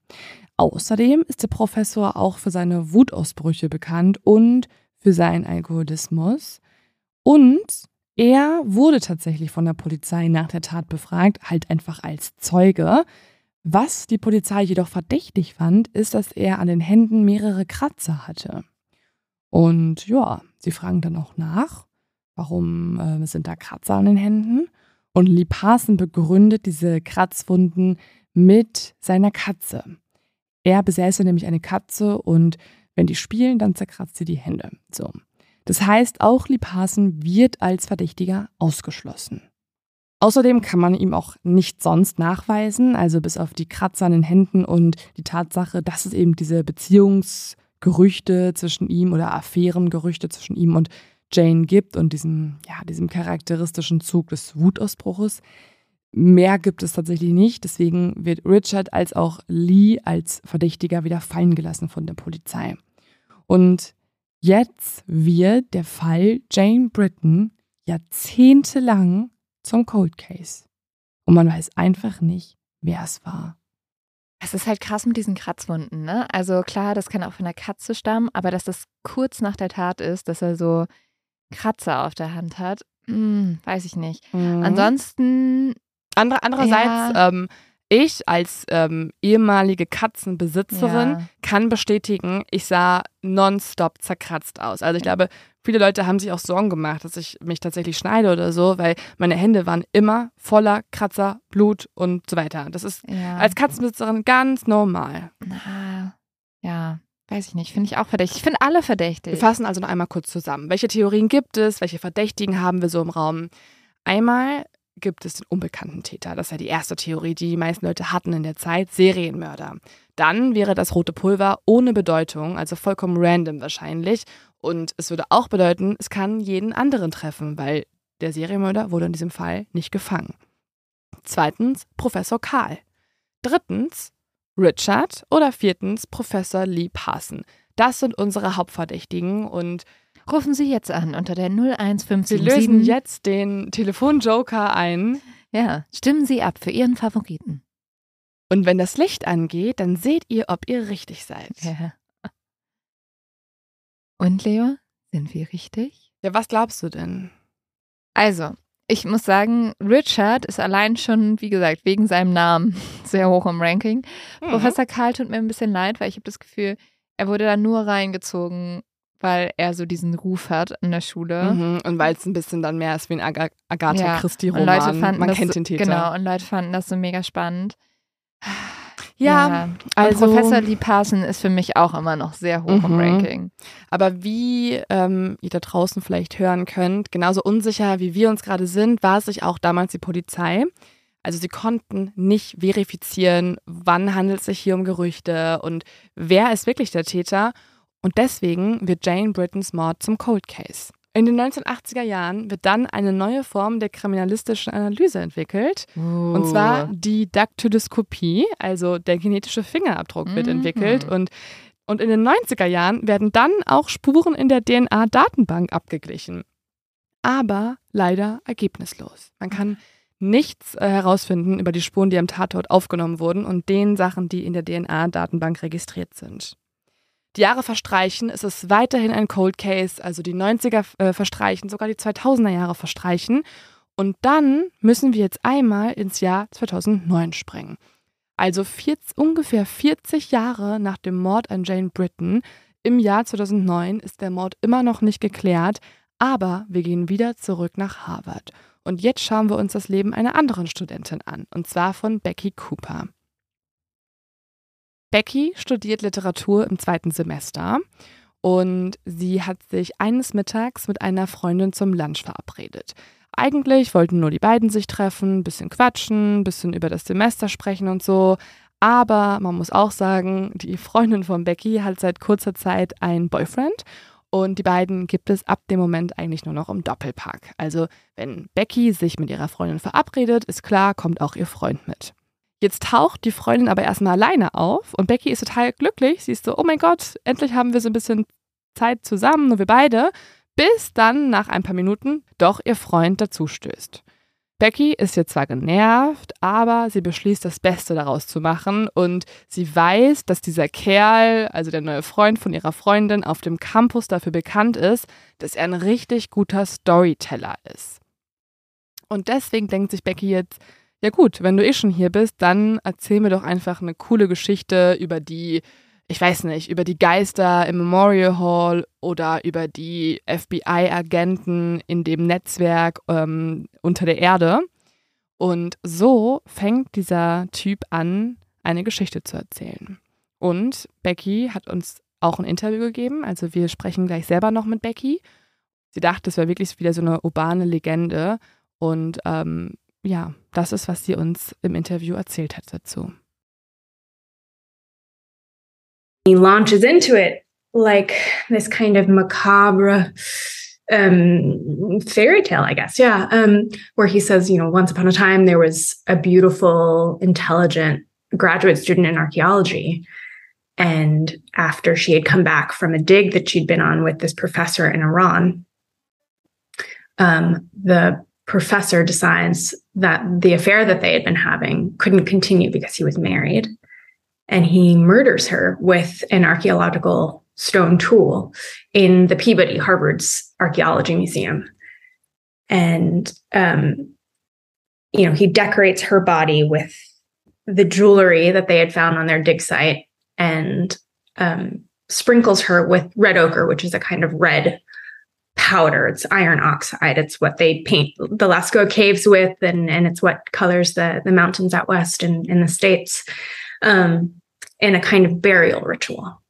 Außerdem ist der Professor auch für seine Wutausbrüche bekannt und für seinen Alkoholismus. Und er wurde tatsächlich von der Polizei nach der Tat befragt, halt einfach als Zeuge. Was die Polizei jedoch verdächtig fand, ist, dass er an den Händen mehrere Kratzer hatte. Und ja, sie fragen dann auch nach, warum äh, sind da Kratzer an den Händen? Und Lee Parson begründet diese Kratzwunden mit seiner Katze. Er besäße nämlich eine Katze und wenn die spielen, dann zerkratzt sie die Hände. So. Das heißt, auch Lipassen wird als Verdächtiger ausgeschlossen. Außerdem kann man ihm auch nicht sonst nachweisen, also bis auf die Kratzer an den Händen und die Tatsache, dass es eben diese Beziehungsgerüchte zwischen ihm oder Affärengerüchte zwischen ihm und Jane gibt und diesem, ja, diesem charakteristischen Zug des Wutausbruches. Mehr gibt es tatsächlich nicht, deswegen wird Richard als auch Lee als Verdächtiger wieder fallen gelassen von der Polizei. Und Jetzt wird der Fall Jane Britton jahrzehntelang zum Cold Case. Und man weiß einfach nicht, wer es war. Es ist halt krass mit diesen Kratzwunden, ne? Also klar, das kann auch von der Katze stammen, aber dass das kurz nach der Tat ist, dass er so Kratzer auf der Hand hat, hm, weiß ich nicht. Mhm. Ansonsten. Andere, andererseits, ja. ähm, ich als ähm, ehemalige Katzenbesitzerin ja. kann bestätigen, ich sah nonstop zerkratzt aus. Also ich glaube, viele Leute haben sich auch Sorgen gemacht, dass ich mich tatsächlich schneide oder so, weil meine Hände waren immer voller Kratzer, Blut und so weiter. Das ist ja. als Katzenbesitzerin ganz normal. Na, ja. Weiß ich nicht, finde ich auch verdächtig. Ich finde alle verdächtig. Wir fassen also noch einmal kurz zusammen. Welche Theorien gibt es? Welche Verdächtigen haben wir so im Raum? Einmal gibt es den unbekannten Täter. Das ist ja die erste Theorie, die die meisten Leute hatten in der Zeit, Serienmörder. Dann wäre das rote Pulver ohne Bedeutung, also vollkommen random wahrscheinlich. Und es würde auch bedeuten, es kann jeden anderen treffen, weil der Serienmörder wurde in diesem Fall nicht gefangen. Zweitens Professor Karl. Drittens Richard oder viertens Professor Lee Parson. Das sind unsere Hauptverdächtigen und Rufen Sie jetzt an unter der 01577. Sie lösen jetzt den Telefonjoker ein. Ja, stimmen Sie ab für Ihren Favoriten. Und wenn das Licht angeht, dann seht ihr, ob ihr richtig seid. Ja. Und Leo, sind wir richtig? Ja, was glaubst du denn? Also, ich muss sagen, Richard ist allein schon, wie gesagt, wegen seinem Namen sehr hoch im Ranking. Mhm. Professor Karl tut mir ein bisschen leid, weil ich habe das Gefühl, er wurde da nur reingezogen, weil er so diesen Ruf hat in der Schule. Mhm, und weil es ein bisschen dann mehr ist wie ein Ag Agatha ja, Christie-Roman. Man kennt den Täter. Genau, und Leute fanden das so mega spannend. Ja, ja. also Professor Lee Parson ist für mich auch immer noch sehr hoch mhm. im Ranking. Aber wie ähm, ihr da draußen vielleicht hören könnt, genauso unsicher wie wir uns gerade sind, war es sich auch damals die Polizei. Also sie konnten nicht verifizieren, wann handelt es sich hier um Gerüchte und wer ist wirklich der Täter. Und deswegen wird Jane Brittons Mord zum Cold Case. In den 1980er Jahren wird dann eine neue Form der kriminalistischen Analyse entwickelt. Oh. Und zwar die Daktyloskopie, also der genetische Fingerabdruck wird mhm. entwickelt. Und, und in den 90er Jahren werden dann auch Spuren in der DNA-Datenbank abgeglichen. Aber leider ergebnislos. Man kann nichts äh, herausfinden über die Spuren, die am Tatort aufgenommen wurden und den Sachen, die in der DNA-Datenbank registriert sind. Die Jahre verstreichen, es ist weiterhin ein Cold Case, also die 90er äh, verstreichen, sogar die 2000er Jahre verstreichen. Und dann müssen wir jetzt einmal ins Jahr 2009 springen. Also 40, ungefähr 40 Jahre nach dem Mord an Jane Britton im Jahr 2009 ist der Mord immer noch nicht geklärt, aber wir gehen wieder zurück nach Harvard. Und jetzt schauen wir uns das Leben einer anderen Studentin an, und zwar von Becky Cooper. Becky studiert Literatur im zweiten Semester und sie hat sich eines Mittags mit einer Freundin zum Lunch verabredet. Eigentlich wollten nur die beiden sich treffen, bisschen quatschen, bisschen über das Semester sprechen und so. Aber man muss auch sagen, die Freundin von Becky hat seit kurzer Zeit einen Boyfriend und die beiden gibt es ab dem Moment eigentlich nur noch im Doppelpack. Also wenn Becky sich mit ihrer Freundin verabredet, ist klar, kommt auch ihr Freund mit. Jetzt taucht die Freundin aber erstmal alleine auf und Becky ist total glücklich. Sie ist so, oh mein Gott, endlich haben wir so ein bisschen Zeit zusammen, nur wir beide. Bis dann nach ein paar Minuten doch ihr Freund dazustößt. Becky ist jetzt zwar genervt, aber sie beschließt, das Beste daraus zu machen und sie weiß, dass dieser Kerl, also der neue Freund von ihrer Freundin, auf dem Campus dafür bekannt ist, dass er ein richtig guter Storyteller ist. Und deswegen denkt sich Becky jetzt, ja gut, wenn du eh schon hier bist, dann erzähl mir doch einfach eine coole Geschichte über die, ich weiß nicht, über die Geister im Memorial Hall oder über die FBI-Agenten in dem Netzwerk ähm, unter der Erde. Und so fängt dieser Typ an, eine Geschichte zu erzählen. Und Becky hat uns auch ein Interview gegeben, also wir sprechen gleich selber noch mit Becky. Sie dachte, es wäre wirklich wieder so eine urbane Legende. Und ähm, ja, das ist, was sie uns im Interview erzählt hat dazu. He launches into it like this kind of macabre um, fairy tale, I guess. Yeah. Um, where he says, you know, once upon a time there was a beautiful, intelligent graduate student in archaeology. And after she had come back from a dig that she'd been on with this professor in Iran, um, the professor decides that the affair that they had been having couldn't continue because he was married. And he murders her with an archaeological stone tool in the Peabody Harvard's Archaeology Museum. And, um, you know, he decorates her body with the jewelry that they had found on their dig site and um, sprinkles her with red ochre, which is a kind of red powder. It's iron oxide. It's what they paint the Lascaux caves with, and, and it's what colors the, the mountains out west in, in the States um, in a kind of burial ritual.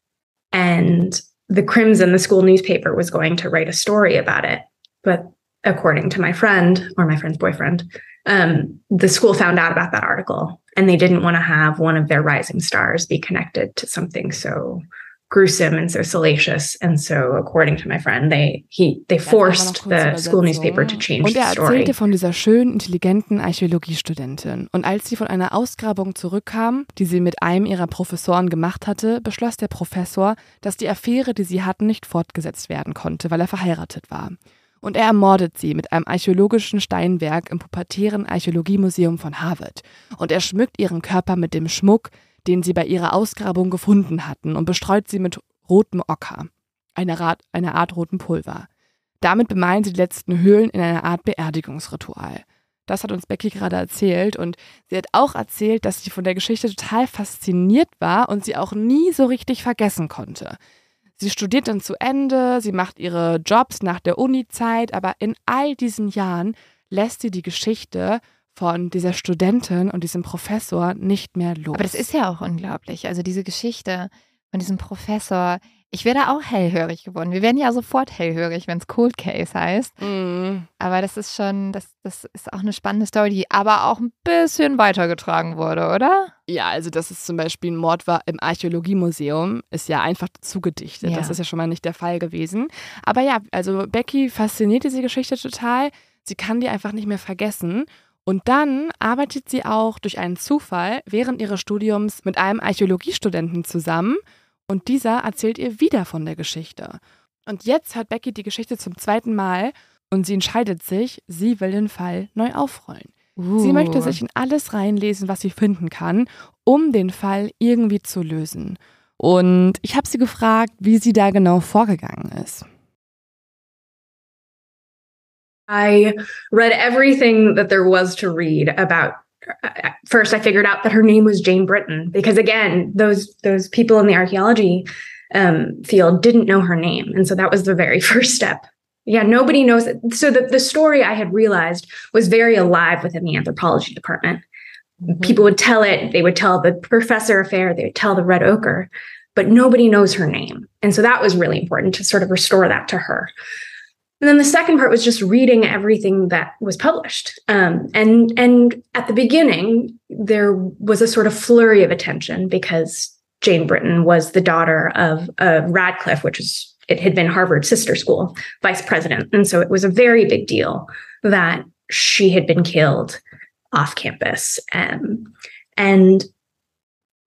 And the Crimson, the school newspaper, was going to write a story about it. But according to my friend or my friend's boyfriend, um, the school found out about that article and they didn't want to have one of their rising stars be connected to something so gruesome and so salacious. And so, according to my friend, they he they forced the school newspaper to change Und er erzählte von dieser schönen, intelligenten Archäologiestudentin. Und als sie von einer Ausgrabung zurückkam, die sie mit einem ihrer Professoren gemacht hatte, beschloss der Professor, dass die Affäre, die sie hatten, nicht fortgesetzt werden konnte, weil er verheiratet war. Und er ermordet sie mit einem archäologischen Steinwerk im pubertären Archäologiemuseum von Harvard. Und er schmückt ihren Körper mit dem Schmuck, den sie bei ihrer Ausgrabung gefunden hatten, und bestreut sie mit rotem Ocker, einer Art, einer Art roten Pulver. Damit bemalen sie die letzten Höhlen in einer Art Beerdigungsritual. Das hat uns Becky gerade erzählt und sie hat auch erzählt, dass sie von der Geschichte total fasziniert war und sie auch nie so richtig vergessen konnte. Sie studiert dann zu Ende, sie macht ihre Jobs nach der Uni-Zeit, aber in all diesen Jahren lässt sie die Geschichte von dieser Studentin und diesem Professor nicht mehr los. Aber das ist ja auch unglaublich. Also diese Geschichte von diesem Professor. Ich wäre da auch hellhörig geworden. Wir werden ja sofort hellhörig, wenn es Cold Case heißt. Mm. Aber das ist schon, das, das ist auch eine spannende Story, die aber auch ein bisschen weitergetragen wurde, oder? Ja, also dass es zum Beispiel ein Mord war im Archäologiemuseum, ist ja einfach zugedichtet. Ja. Das ist ja schon mal nicht der Fall gewesen. Aber ja, also Becky fasziniert diese Geschichte total. Sie kann die einfach nicht mehr vergessen. Und dann arbeitet sie auch durch einen Zufall während ihres Studiums mit einem Archäologiestudenten zusammen und dieser erzählt ihr wieder von der Geschichte. Und jetzt hört Becky die Geschichte zum zweiten Mal und sie entscheidet sich, sie will den Fall neu aufrollen. Sie möchte sich in alles reinlesen, was sie finden kann, um den Fall irgendwie zu lösen. Und ich habe sie gefragt, wie sie da genau vorgegangen ist. I read everything that there was to read about first I figured out that her name was Jane Britton because again those those people in the archaeology um, field didn't know her name. And so that was the very first step. Yeah nobody knows it. so the, the story I had realized was very alive within the anthropology department. Mm-hmm. people would tell it they would tell the professor affair they would tell the red ochre but nobody knows her name. And so that was really important to sort of restore that to her and then the second part was just reading everything that was published. Um, and and at the beginning, there was a sort of flurry of attention because Jane Britton was the daughter of uh, Radcliffe, which is it had been Harvard's sister school vice president, and so it was a very big deal that she had been killed off campus. Um, and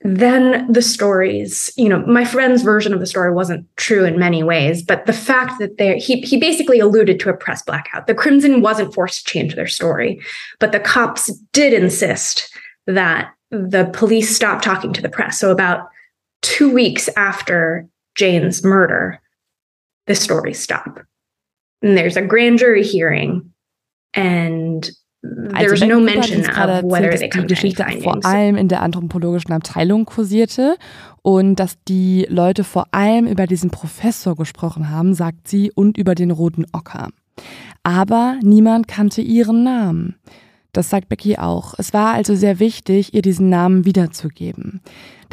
then the stories, you know, my friend's version of the story wasn't true in many ways, but the fact that they he he basically alluded to a press blackout. The Crimson wasn't forced to change their story, but the cops did insist that the police stop talking to the press. So about 2 weeks after Jane's murder, the stories stop. And there's a grand jury hearing and Also There's no mention of whether they come die Geschichte vor allem in der anthropologischen Abteilung kursierte und dass die Leute vor allem über diesen Professor gesprochen haben, sagt sie, und über den roten Ocker. Aber niemand kannte ihren Namen. Das sagt Becky auch. Es war also sehr wichtig, ihr diesen Namen wiederzugeben.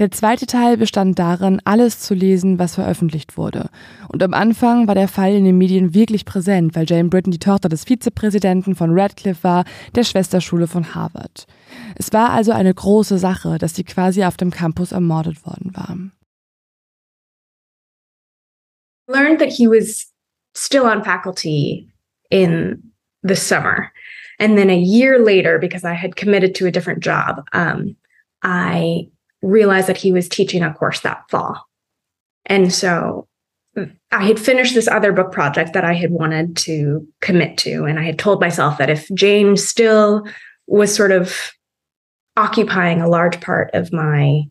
Der zweite Teil bestand darin, alles zu lesen, was veröffentlicht wurde. Und am Anfang war der Fall in den Medien wirklich präsent, weil Jane Britton die Tochter des Vizepräsidenten von Radcliffe war, der Schwesterschule von Harvard. Es war also eine große Sache, dass sie quasi auf dem Campus ermordet worden war. Learned that he was still on faculty in the summer. And then a year later, because I had committed to a different job, um, I realized that he was teaching a course that fall. And so I had finished this other book project that I had wanted to commit to. And I had told myself that if Jane still was sort of occupying a large part of my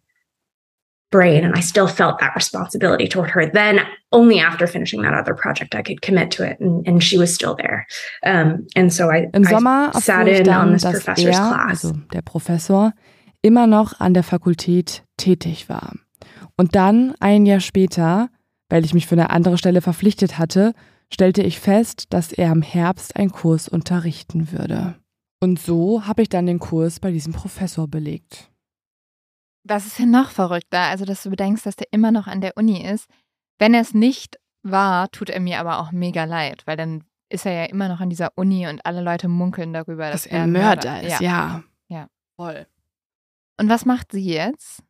brain and I still felt that responsibility toward her. Then only after finishing that other project I could commit to it and, and she was still there. Um, and so I, Im Sommer I sat in dann, on this professor's er, class. Also der Professor immer noch an der Fakultät tätig war. Und dann ein Jahr später, weil ich mich für eine andere Stelle verpflichtet hatte, stellte ich fest, dass er im Herbst einen Kurs unterrichten würde. Und so habe ich dann den Kurs bei diesem Professor belegt. Das ist ja noch verrückter, also dass du bedenkst, dass der immer noch an der Uni ist. Wenn er es nicht war, tut er mir aber auch mega leid, weil dann ist er ja immer noch an dieser Uni und alle Leute munkeln darüber, dass, dass er ein Mörder, Mörder ist. Ja. ja. Voll. Und was macht sie jetzt?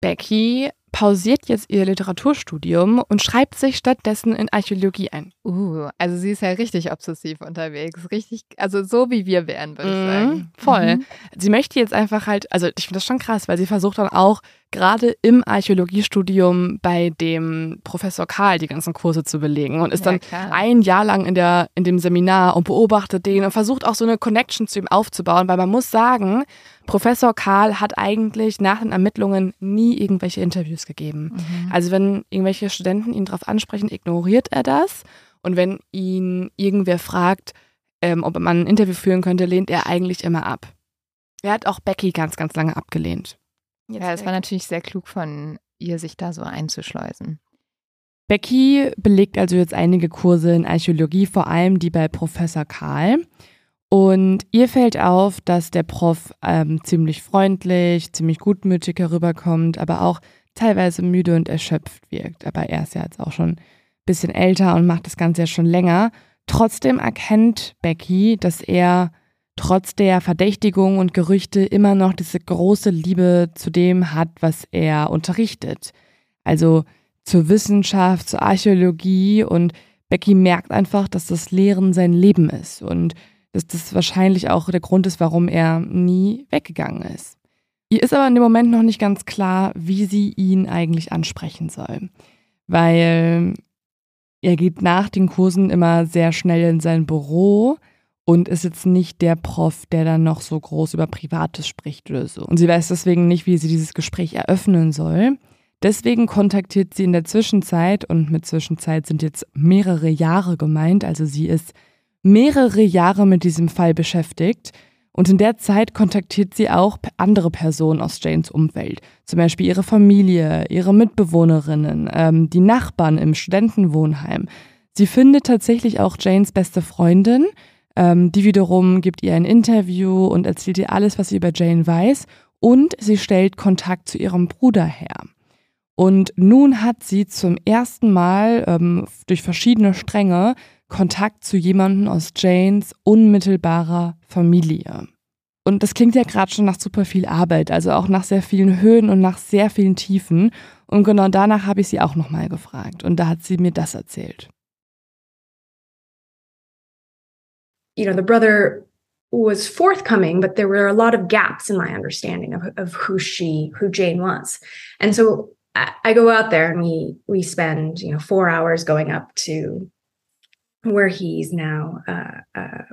Becky pausiert jetzt ihr Literaturstudium und schreibt sich stattdessen in Archäologie ein. Uh, also sie ist ja richtig obsessiv unterwegs. Richtig, also so wie wir wären, würde ich mhm, sagen. Voll. Mhm. Sie möchte jetzt einfach halt, also ich finde das schon krass, weil sie versucht dann auch gerade im Archäologiestudium bei dem Professor Karl die ganzen Kurse zu belegen und ist ja, dann klar. ein Jahr lang in, der, in dem Seminar und beobachtet den und versucht auch so eine Connection zu ihm aufzubauen, weil man muss sagen, Professor Karl hat eigentlich nach den Ermittlungen nie irgendwelche Interviews gegeben. Mhm. Also wenn irgendwelche Studenten ihn darauf ansprechen, ignoriert er das. Und wenn ihn irgendwer fragt, ähm, ob man ein Interview führen könnte, lehnt er eigentlich immer ab. Er hat auch Becky ganz, ganz lange abgelehnt. Jetzt ja, es war natürlich sehr klug von ihr, sich da so einzuschleusen. Becky belegt also jetzt einige Kurse in Archäologie, vor allem die bei Professor Karl. Und ihr fällt auf, dass der Prof ähm, ziemlich freundlich, ziemlich gutmütig herüberkommt, aber auch teilweise müde und erschöpft wirkt. Aber er ist ja jetzt auch schon ein bisschen älter und macht das Ganze ja schon länger. Trotzdem erkennt Becky, dass er trotz der Verdächtigung und Gerüchte immer noch diese große Liebe zu dem hat, was er unterrichtet. Also zur Wissenschaft, zur Archäologie und Becky merkt einfach, dass das Lehren sein Leben ist und dass das wahrscheinlich auch der Grund ist, warum er nie weggegangen ist. Ihr ist aber in dem Moment noch nicht ganz klar, wie sie ihn eigentlich ansprechen soll, weil er geht nach den Kursen immer sehr schnell in sein Büro und ist jetzt nicht der Prof, der dann noch so groß über Privates spricht oder so. Und sie weiß deswegen nicht, wie sie dieses Gespräch eröffnen soll. Deswegen kontaktiert sie in der Zwischenzeit, und mit Zwischenzeit sind jetzt mehrere Jahre gemeint, also sie ist mehrere Jahre mit diesem Fall beschäftigt. Und in der Zeit kontaktiert sie auch andere Personen aus Janes Umfeld, zum Beispiel ihre Familie, ihre Mitbewohnerinnen, ähm, die Nachbarn im Studentenwohnheim. Sie findet tatsächlich auch Janes beste Freundin, ähm, die wiederum gibt ihr ein Interview und erzählt ihr alles, was sie über Jane weiß. Und sie stellt Kontakt zu ihrem Bruder her. Und nun hat sie zum ersten Mal ähm, durch verschiedene Stränge Kontakt zu jemandem aus Janes unmittelbarer Familie. Und das klingt ja gerade schon nach super viel Arbeit, also auch nach sehr vielen Höhen und nach sehr vielen Tiefen. Und genau danach habe ich sie auch nochmal gefragt. Und da hat sie mir das erzählt. you know, the brother was forthcoming, but there were a lot of gaps in my understanding of, of who she, who Jane was. And so I, go out there and we we spend, you know, four hours going up to where he's now uh, uh,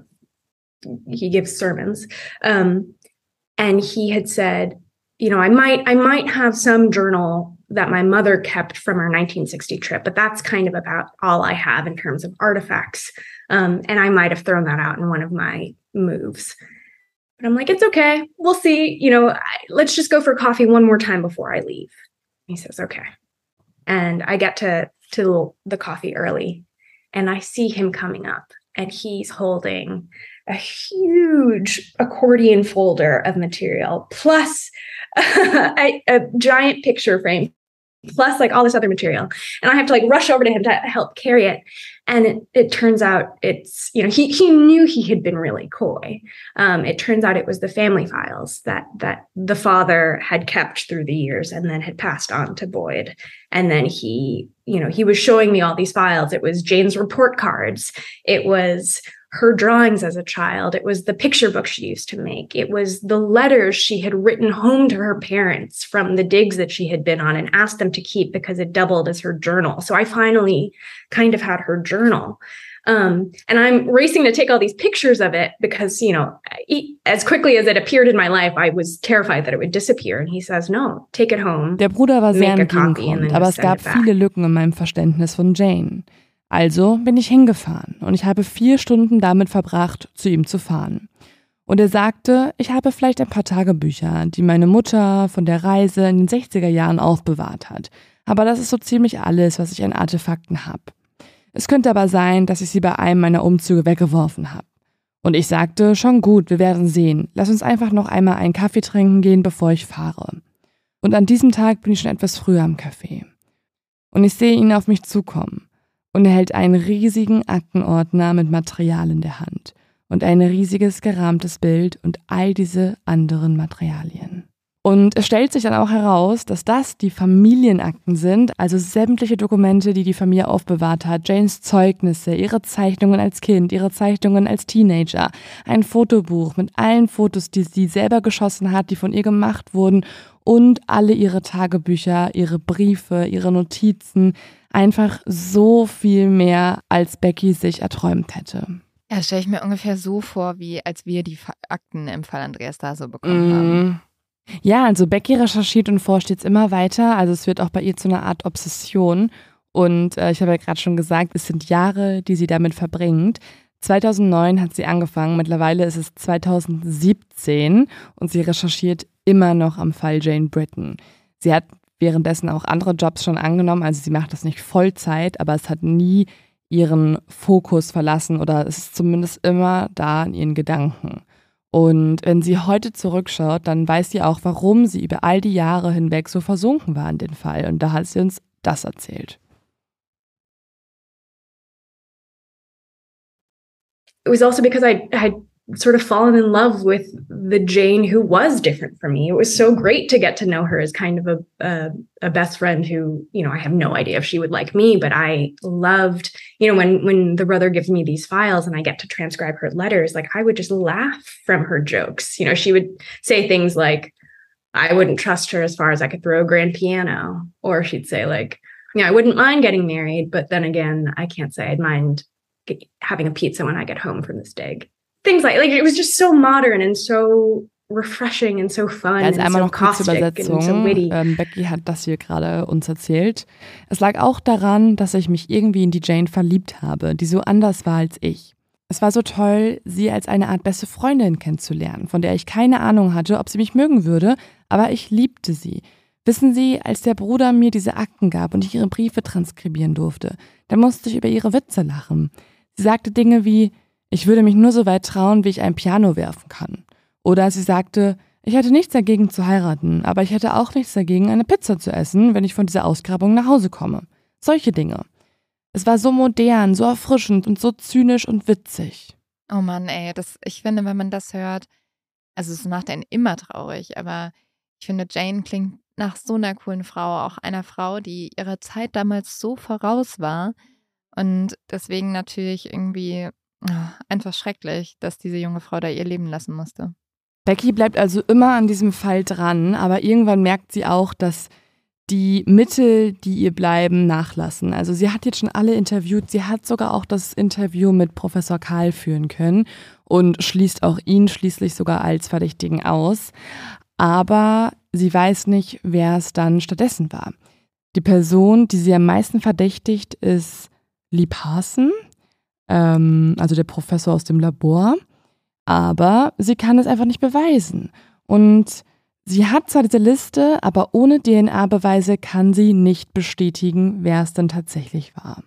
he gives sermons. Um, and he had said, you know, I might I might have some journal that my mother kept from our 1960 trip, but that's kind of about all I have in terms of artifacts. Um, and I might have thrown that out in one of my moves. But I'm like, it's okay. We'll see. You know, I, let's just go for coffee one more time before I leave. He says, okay. And I get to to the coffee early, and I see him coming up, and he's holding a huge accordion folder of material plus a, a, giant picture frame plus like all this other material and i have to like rush over to him to help carry it and it, it turns out it's you know he he knew he had been really coy. Um, it turns out it was the family files that that the father had kept through the years and then had passed on to boyd. And then he you know he was showing me all these files. It was jane's report cards. It was her drawings as a child. It was the picture book she used to make. It was the letters she had written home to her parents from the digs that she had been on and asked them to keep because it doubled as her journal. So I finally kind of had her journal. Um, and I'm racing to take all these pictures of it because, you know, as quickly as it appeared in my life, I was terrified that it would disappear. And he says, no, take it home. Der Bruder war sehr entgegenkommend, aber es gab viele Lücken in meinem Verständnis von Jane. Also bin ich hingefahren und ich habe vier Stunden damit verbracht, zu ihm zu fahren. Und er sagte, ich habe vielleicht ein paar Tagebücher, die meine Mutter von der Reise in den 60er Jahren aufbewahrt hat. Aber das ist so ziemlich alles, was ich an Artefakten habe. Es könnte aber sein, dass ich sie bei einem meiner Umzüge weggeworfen habe. Und ich sagte, schon gut, wir werden sehen. Lass uns einfach noch einmal einen Kaffee trinken gehen, bevor ich fahre. Und an diesem Tag bin ich schon etwas früher am Café. Und ich sehe ihn auf mich zukommen und er hält einen riesigen Aktenordner mit Material in der Hand und ein riesiges gerahmtes Bild und all diese anderen Materialien. Und es stellt sich dann auch heraus, dass das die Familienakten sind, also sämtliche Dokumente, die die Familie aufbewahrt hat, Janes Zeugnisse, ihre Zeichnungen als Kind, ihre Zeichnungen als Teenager, ein Fotobuch mit allen Fotos, die sie selber geschossen hat, die von ihr gemacht wurden und alle ihre Tagebücher, ihre Briefe, ihre Notizen, einfach so viel mehr, als Becky sich erträumt hätte. Ja, stelle ich mir ungefähr so vor, wie als wir die Akten im Fall Andreas da so bekommen mm. haben. Ja, also Becky recherchiert und forscht jetzt immer weiter. Also es wird auch bei ihr zu einer Art Obsession. Und äh, ich habe ja gerade schon gesagt, es sind Jahre, die sie damit verbringt. 2009 hat sie angefangen, mittlerweile ist es 2017 und sie recherchiert immer noch am Fall Jane Britton. Sie hat währenddessen auch andere Jobs schon angenommen. Also sie macht das nicht Vollzeit, aber es hat nie ihren Fokus verlassen oder es ist zumindest immer da in ihren Gedanken. Und wenn sie heute zurückschaut, dann weiß sie auch, warum sie über all die Jahre hinweg so versunken war in den Fall. Und da hat sie uns das erzählt. It was also because I had sort of fallen in love with the Jane who was different from me. It was so great to get to know her as kind of a, a, a best friend who, you know, I have no idea if she would like me, but I loved, you know, when when the brother gives me these files and I get to transcribe her letters, like I would just laugh from her jokes. You know, she would say things like, I wouldn't trust her as far as I could throw a grand piano. Or she'd say, like, yeah, I wouldn't mind getting married, but then again, I can't say I'd mind having a pizza when I get home from this dig things like like it was just so modern and so refreshing and so fun. Also and einmal so noch so Übersetzung. witty. Ähm, Becky hat das hier gerade uns erzählt. Es lag auch daran, dass ich mich irgendwie in die Jane verliebt habe, die so anders war als ich. Es war so toll, sie als eine Art beste Freundin kennenzulernen, von der ich keine Ahnung hatte, ob sie mich mögen würde, aber ich liebte sie. Wissen Sie, als der Bruder mir diese Akten gab und ich ihre Briefe transkribieren durfte, dann musste ich über ihre Witze lachen. Sie sagte Dinge wie, ich würde mich nur so weit trauen, wie ich ein Piano werfen kann. Oder sie sagte, ich hätte nichts dagegen zu heiraten, aber ich hätte auch nichts dagegen, eine Pizza zu essen, wenn ich von dieser Ausgrabung nach Hause komme. Solche Dinge. Es war so modern, so erfrischend und so zynisch und witzig. Oh Mann, ey, das, ich finde, wenn man das hört, also es macht einen immer traurig, aber ich finde, Jane klingt nach so einer coolen Frau, auch einer Frau, die ihrer Zeit damals so voraus war und deswegen natürlich irgendwie einfach schrecklich, dass diese junge Frau da ihr Leben lassen musste. Becky bleibt also immer an diesem Fall dran, aber irgendwann merkt sie auch, dass die Mittel, die ihr bleiben, nachlassen. Also sie hat jetzt schon alle interviewt, sie hat sogar auch das Interview mit Professor Karl führen können und schließt auch ihn schließlich sogar als Verdächtigen aus. Aber sie weiß nicht, wer es dann stattdessen war. Die Person, die sie am meisten verdächtigt, ist Lee Parson, ähm, also der Professor aus dem Labor. Aber sie kann es einfach nicht beweisen. Und sie hat zwar diese Liste, aber ohne DNA-Beweise kann sie nicht bestätigen, wer es denn tatsächlich war.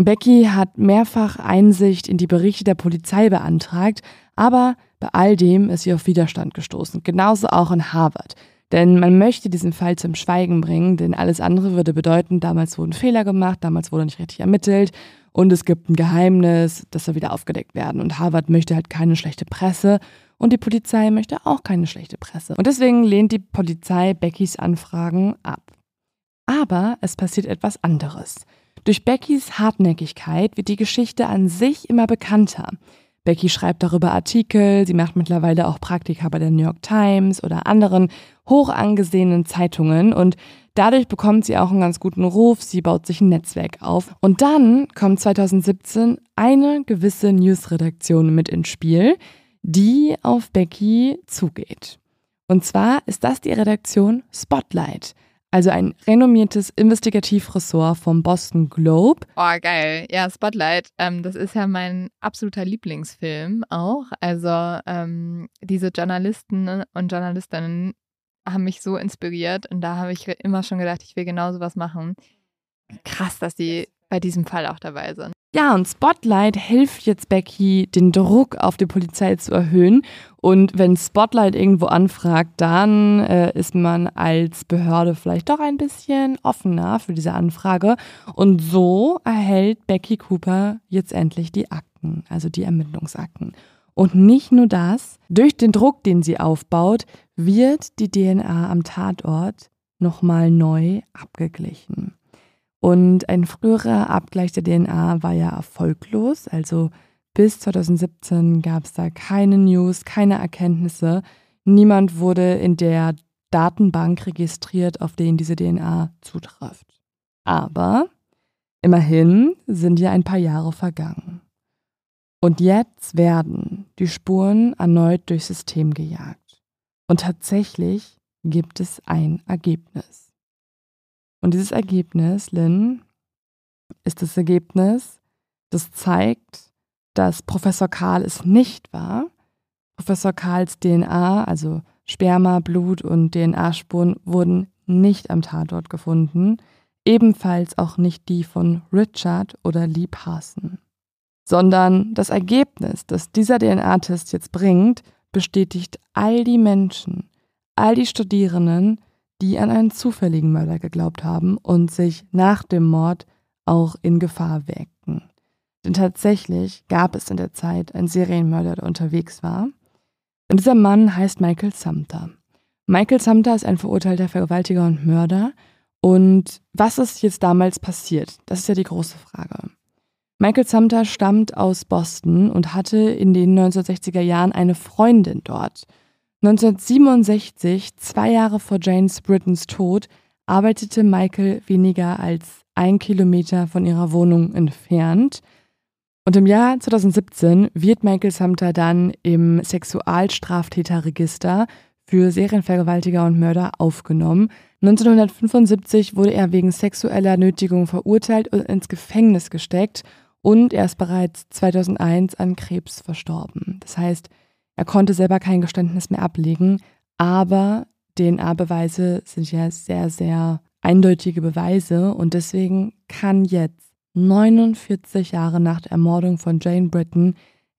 Becky hat mehrfach Einsicht in die Berichte der Polizei beantragt, aber bei all dem ist sie auf Widerstand gestoßen, genauso auch in Harvard. Denn man möchte diesen Fall zum Schweigen bringen, denn alles andere würde bedeuten, damals wurden Fehler gemacht, damals wurde nicht richtig ermittelt und es gibt ein Geheimnis, das soll wieder aufgedeckt werden. Und Harvard möchte halt keine schlechte Presse und die Polizei möchte auch keine schlechte Presse. Und deswegen lehnt die Polizei Beckys Anfragen ab. Aber es passiert etwas anderes. Durch Beckys Hartnäckigkeit wird die Geschichte an sich immer bekannter. Becky schreibt darüber Artikel, sie macht mittlerweile auch Praktika bei der New York Times oder anderen hoch angesehenen Zeitungen und dadurch bekommt sie auch einen ganz guten Ruf, sie baut sich ein Netzwerk auf. Und dann kommt 2017 eine gewisse Newsredaktion mit ins Spiel, die auf Becky zugeht. Und zwar ist das die Redaktion Spotlight also ein renommiertes Investigativressort vom Boston Globe. Oh, geil. Ja, Spotlight. Ähm, das ist ja mein absoluter Lieblingsfilm auch. Also ähm, diese Journalisten und Journalistinnen haben mich so inspiriert und da habe ich immer schon gedacht, ich will genau sowas machen. Krass, dass die bei diesem Fall auch dabei sind. Ja, und Spotlight hilft jetzt Becky, den Druck auf die Polizei zu erhöhen. Und wenn Spotlight irgendwo anfragt, dann äh, ist man als Behörde vielleicht doch ein bisschen offener für diese Anfrage. Und so erhält Becky Cooper jetzt endlich die Akten, also die Ermittlungsakten. Und nicht nur das, durch den Druck, den sie aufbaut, wird die DNA am Tatort nochmal neu abgeglichen. Und ein früherer Abgleich der DNA war ja erfolglos. Also bis 2017 gab es da keine News, keine Erkenntnisse. Niemand wurde in der Datenbank registriert, auf den diese DNA zutrifft. Aber immerhin sind ja ein paar Jahre vergangen. Und jetzt werden die Spuren erneut durchs System gejagt. Und tatsächlich gibt es ein Ergebnis. Und dieses Ergebnis, Lynn, ist das Ergebnis, das zeigt, dass Professor Karl es nicht war. Professor Karls DNA, also Sperma, Blut und DNA-Spuren, wurden nicht am Tatort gefunden, ebenfalls auch nicht die von Richard oder Lee Parson. Sondern das Ergebnis, das dieser DNA-Test jetzt bringt, bestätigt all die Menschen, all die Studierenden, die an einen zufälligen Mörder geglaubt haben und sich nach dem Mord auch in Gefahr wägten. Denn tatsächlich gab es in der Zeit einen Serienmörder, der unterwegs war. Und dieser Mann heißt Michael Sumter. Michael Sumter ist ein verurteilter Vergewaltiger und Mörder. Und was ist jetzt damals passiert? Das ist ja die große Frage. Michael Sumter stammt aus Boston und hatte in den 1960er Jahren eine Freundin dort. 1967, zwei Jahre vor Janes Brittons Tod, arbeitete Michael weniger als ein Kilometer von ihrer Wohnung entfernt. Und im Jahr 2017 wird Michael Sumter dann im Sexualstraftäterregister für Serienvergewaltiger und Mörder aufgenommen. 1975 wurde er wegen sexueller Nötigung verurteilt und ins Gefängnis gesteckt und er ist bereits 2001 an Krebs verstorben. Das heißt, er konnte selber kein Geständnis mehr ablegen, aber DNA-Beweise sind ja sehr, sehr eindeutige Beweise und deswegen kann jetzt 49 Jahre nach der Ermordung von Jane Britton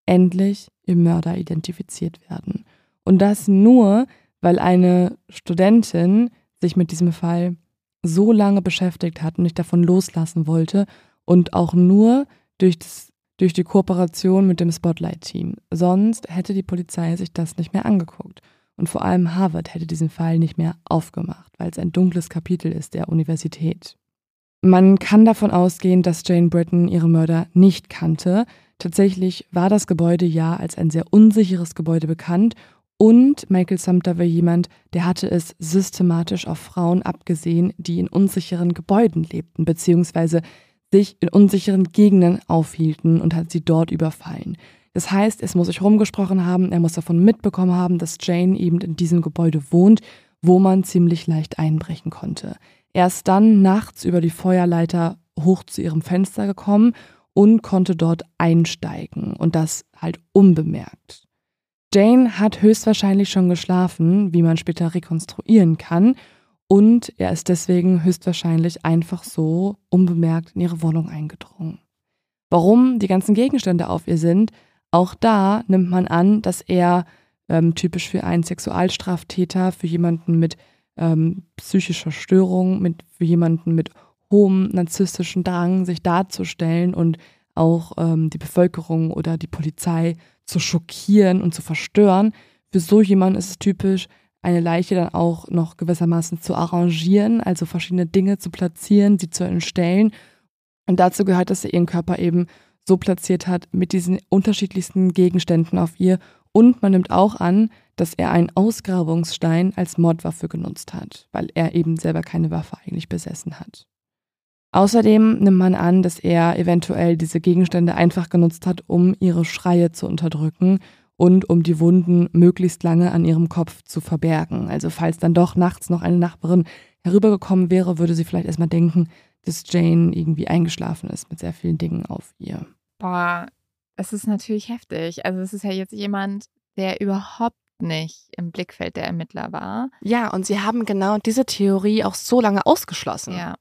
endlich ihr Mörder identifiziert werden. Und das nur, weil eine Studentin sich mit diesem Fall so lange beschäftigt hat und nicht davon loslassen wollte und auch nur durch, das, durch die Kooperation mit dem Spotlight-Team. Sonst hätte die Polizei sich das nicht mehr angeguckt. Und vor allem Harvard hätte diesen Fall nicht mehr aufgemacht, weil es ein dunkles Kapitel ist der Universität. Man kann davon ausgehen, dass Jane Britton ihre Mörder nicht kannte. Tatsächlich war das Gebäude ja als ein sehr unsicheres Gebäude bekannt und Michael Sumter war jemand, der hatte es systematisch auf Frauen abgesehen, die in unsicheren Gebäuden lebten, beziehungsweise sich in unsicheren Gegenden aufhielten und hat sie dort überfallen. Das heißt, es muss sich rumgesprochen haben, er muss davon mitbekommen haben, dass Jane eben in diesem Gebäude wohnt, wo man ziemlich leicht einbrechen konnte. Er ist dann nachts über die Feuerleiter hoch zu ihrem Fenster gekommen und konnte dort einsteigen und das halt unbemerkt. Jane hat höchstwahrscheinlich schon geschlafen, wie man später rekonstruieren kann, und er ist deswegen höchstwahrscheinlich einfach so unbemerkt in ihre Wohnung eingedrungen. Warum die ganzen Gegenstände auf ihr sind, auch da nimmt man an, dass er ähm, typisch für einen Sexualstraftäter, für jemanden mit ähm, psychischer Störung, mit, für jemanden mit hohem narzisstischen Drang, sich darzustellen und auch ähm, die Bevölkerung oder die Polizei zu schockieren und zu verstören. Für so jemanden ist es typisch, eine Leiche dann auch noch gewissermaßen zu arrangieren, also verschiedene Dinge zu platzieren, sie zu entstellen. Und dazu gehört, dass er ihren Körper eben so platziert hat mit diesen unterschiedlichsten Gegenständen auf ihr. Und man nimmt auch an, dass er einen Ausgrabungsstein als Mordwaffe genutzt hat, weil er eben selber keine Waffe eigentlich besessen hat. Außerdem nimmt man an, dass er eventuell diese Gegenstände einfach genutzt hat, um ihre Schreie zu unterdrücken und um die Wunden möglichst lange an ihrem Kopf zu verbergen. Also falls dann doch nachts noch eine Nachbarin herübergekommen wäre, würde sie vielleicht erstmal denken, dass Jane irgendwie eingeschlafen ist mit sehr vielen Dingen auf ihr. Boah, es ist natürlich heftig. Also es ist ja jetzt jemand, der überhaupt nicht im Blickfeld der Ermittler war. Ja, und sie haben genau diese Theorie auch so lange ausgeschlossen. Ja.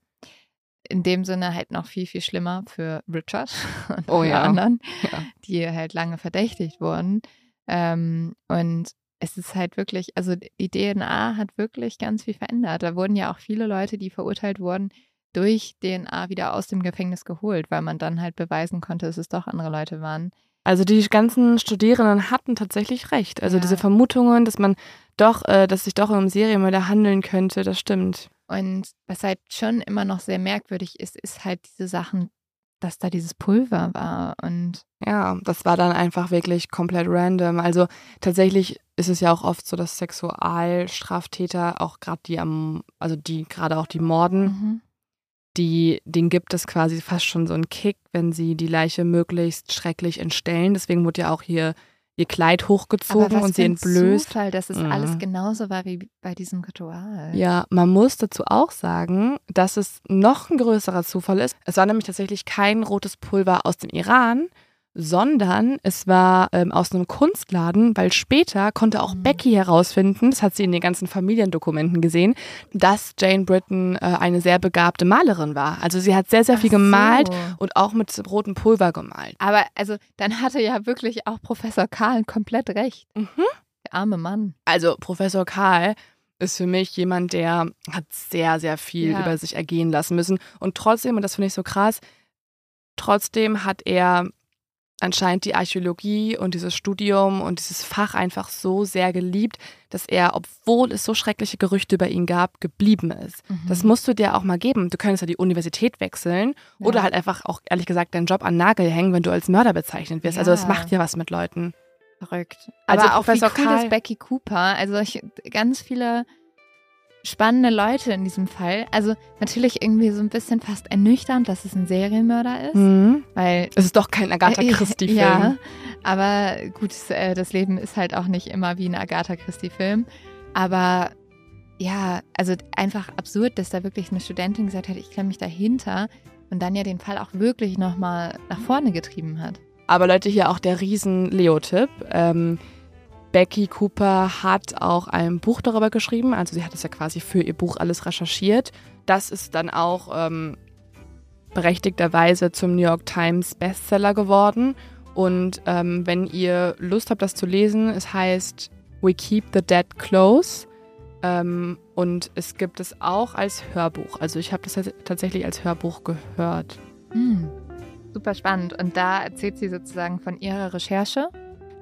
In dem Sinne halt noch viel, viel schlimmer für Richard und oh, alle ja. anderen, Ja. die halt lange verdächtigt wurden. Ähm, und es ist halt wirklich, also die DNA hat wirklich ganz viel verändert. Da wurden ja auch viele Leute, die verurteilt wurden, durch DNA wieder aus dem Gefängnis geholt, weil man dann halt beweisen konnte, dass es doch andere Leute waren. Also die ganzen Studierenden hatten tatsächlich recht. Also Ja. diese Vermutungen, dass man doch, äh, dass sich doch um Serienmörder handeln könnte, das stimmt. Und was halt schon immer noch sehr merkwürdig ist, ist halt diese Sachen, dass da dieses Pulver war. Und Ja, das war dann einfach wirklich komplett random. Also tatsächlich ist es ja auch oft so, dass Sexualstraftäter auch gerade die am, also die gerade auch die Morden, mhm. die, denen gibt es quasi fast schon so einen Kick, wenn sie die Leiche möglichst schrecklich entstellen. Deswegen wurde ja auch hier ihr Kleid Aber hochgezogen was und sie entblößt. Zufall, dass es Mhm. alles genauso war wie bei diesem Ritual. Ja, man muss dazu auch sagen, dass es noch ein größerer Zufall ist. Es war nämlich tatsächlich kein rotes Pulver aus dem Iran, sondern es war ähm, aus einem Kunstladen, weil später konnte auch Mhm. Becky herausfinden, das hat sie in den ganzen Familiendokumenten gesehen, dass Jane Britton äh, eine sehr begabte Malerin war. Also sie hat sehr, sehr viel so. gemalt und auch mit rotem Pulver gemalt. Aber also dann hatte ja wirklich auch Professor Karl komplett recht. Mhm. Der arme Mann. Also Professor Karl ist für mich jemand, der hat sehr, sehr viel Ja. über sich ergehen lassen müssen. Und trotzdem, und das finde ich so krass, trotzdem hat er anscheinend die Archäologie und dieses Studium und dieses Fach einfach so sehr geliebt, dass er, obwohl es so schreckliche Gerüchte über ihn gab, geblieben ist. Das Mhm. musst du dir auch mal geben. Du könntest ja die Universität wechseln oder Ja. halt einfach auch, ehrlich gesagt, deinen Job an Nagel hängen, wenn du als Mörder bezeichnet wirst. Also es Ja. macht ja was mit Leuten. Verrückt. Also Aber auch Professor wie cool Karl- ist Becky Cooper. Also ich, ganz viele spannende Leute in diesem Fall. Also natürlich irgendwie so ein bisschen fast ernüchternd, dass es ein Serienmörder ist, Mhm. weil Es ist doch kein Agatha Christie-Film. Ja, aber gut, äh, das Leben ist halt auch nicht immer wie ein Agatha Christie-Film. Aber ja, also einfach absurd, dass da wirklich eine Studentin gesagt hat, ich klemme mich dahinter und dann ja den Fall auch wirklich nochmal nach vorne getrieben hat. Aber Leute, hier auch der riesen Leo-Tipp. Ähm, Becky Cooper hat auch ein Buch darüber geschrieben. Also sie hat es ja quasi für ihr Buch alles recherchiert. Das ist dann auch ähm, berechtigterweise zum New York Times Bestseller geworden. Und ähm, wenn ihr Lust habt, das zu lesen, es heißt We Keep the Dead Close. Ähm, und es gibt es auch als Hörbuch. Also ich habe das tats- tatsächlich als Hörbuch gehört. Hm. Super spannend. Und da erzählt sie sozusagen von ihrer Recherche.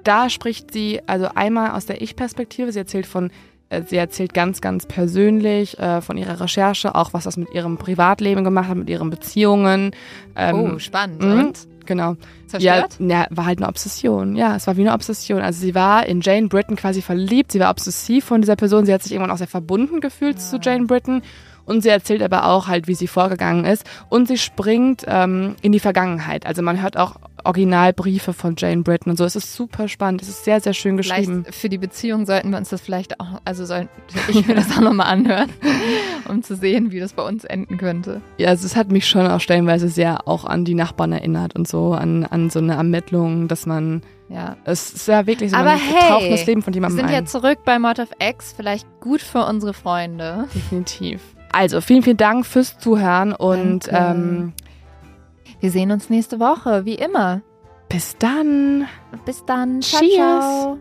Da spricht sie also einmal aus der Ich-Perspektive. Sie erzählt von, äh, sie erzählt ganz, ganz persönlich äh, von ihrer Recherche, auch was das mit ihrem Privatleben gemacht hat, mit ihren Beziehungen. Ähm, oh, spannend. mhm. Und? Genau. Ja, Zerstört? ja, war halt eine Obsession. Ja, es war wie eine Obsession. Also sie war in Jane Britton quasi verliebt. Sie war obsessiv von dieser Person. Sie hat sich irgendwann auch sehr verbunden gefühlt Ja. zu Jane Britton. Und sie erzählt aber auch halt, wie sie vorgegangen ist. Und sie springt ähm, in die Vergangenheit. Also man hört auch Originalbriefe von Jane Britton und so. Es ist super spannend. Es ist sehr, sehr schön geschrieben. Vielleicht für die Beziehung sollten wir uns das vielleicht auch, also sollte ich mir das auch nochmal anhören, um zu sehen, wie das bei uns enden könnte. Ja, also es hat mich schon auch stellenweise sehr auch an die Nachbarn erinnert und so, an, an so eine Ermittlung, dass man, Ja. es ist ja wirklich so, Aber man hey, taucht das Leben von Wir jemandem sind ein. ja zurück bei Mod of X, vielleicht gut für unsere Freunde. Definitiv. Also, vielen, vielen Dank fürs Zuhören und ähm, Wir sehen uns nächste Woche, wie immer. bis dann. Bis dann. Ciao, Cheers. ciao.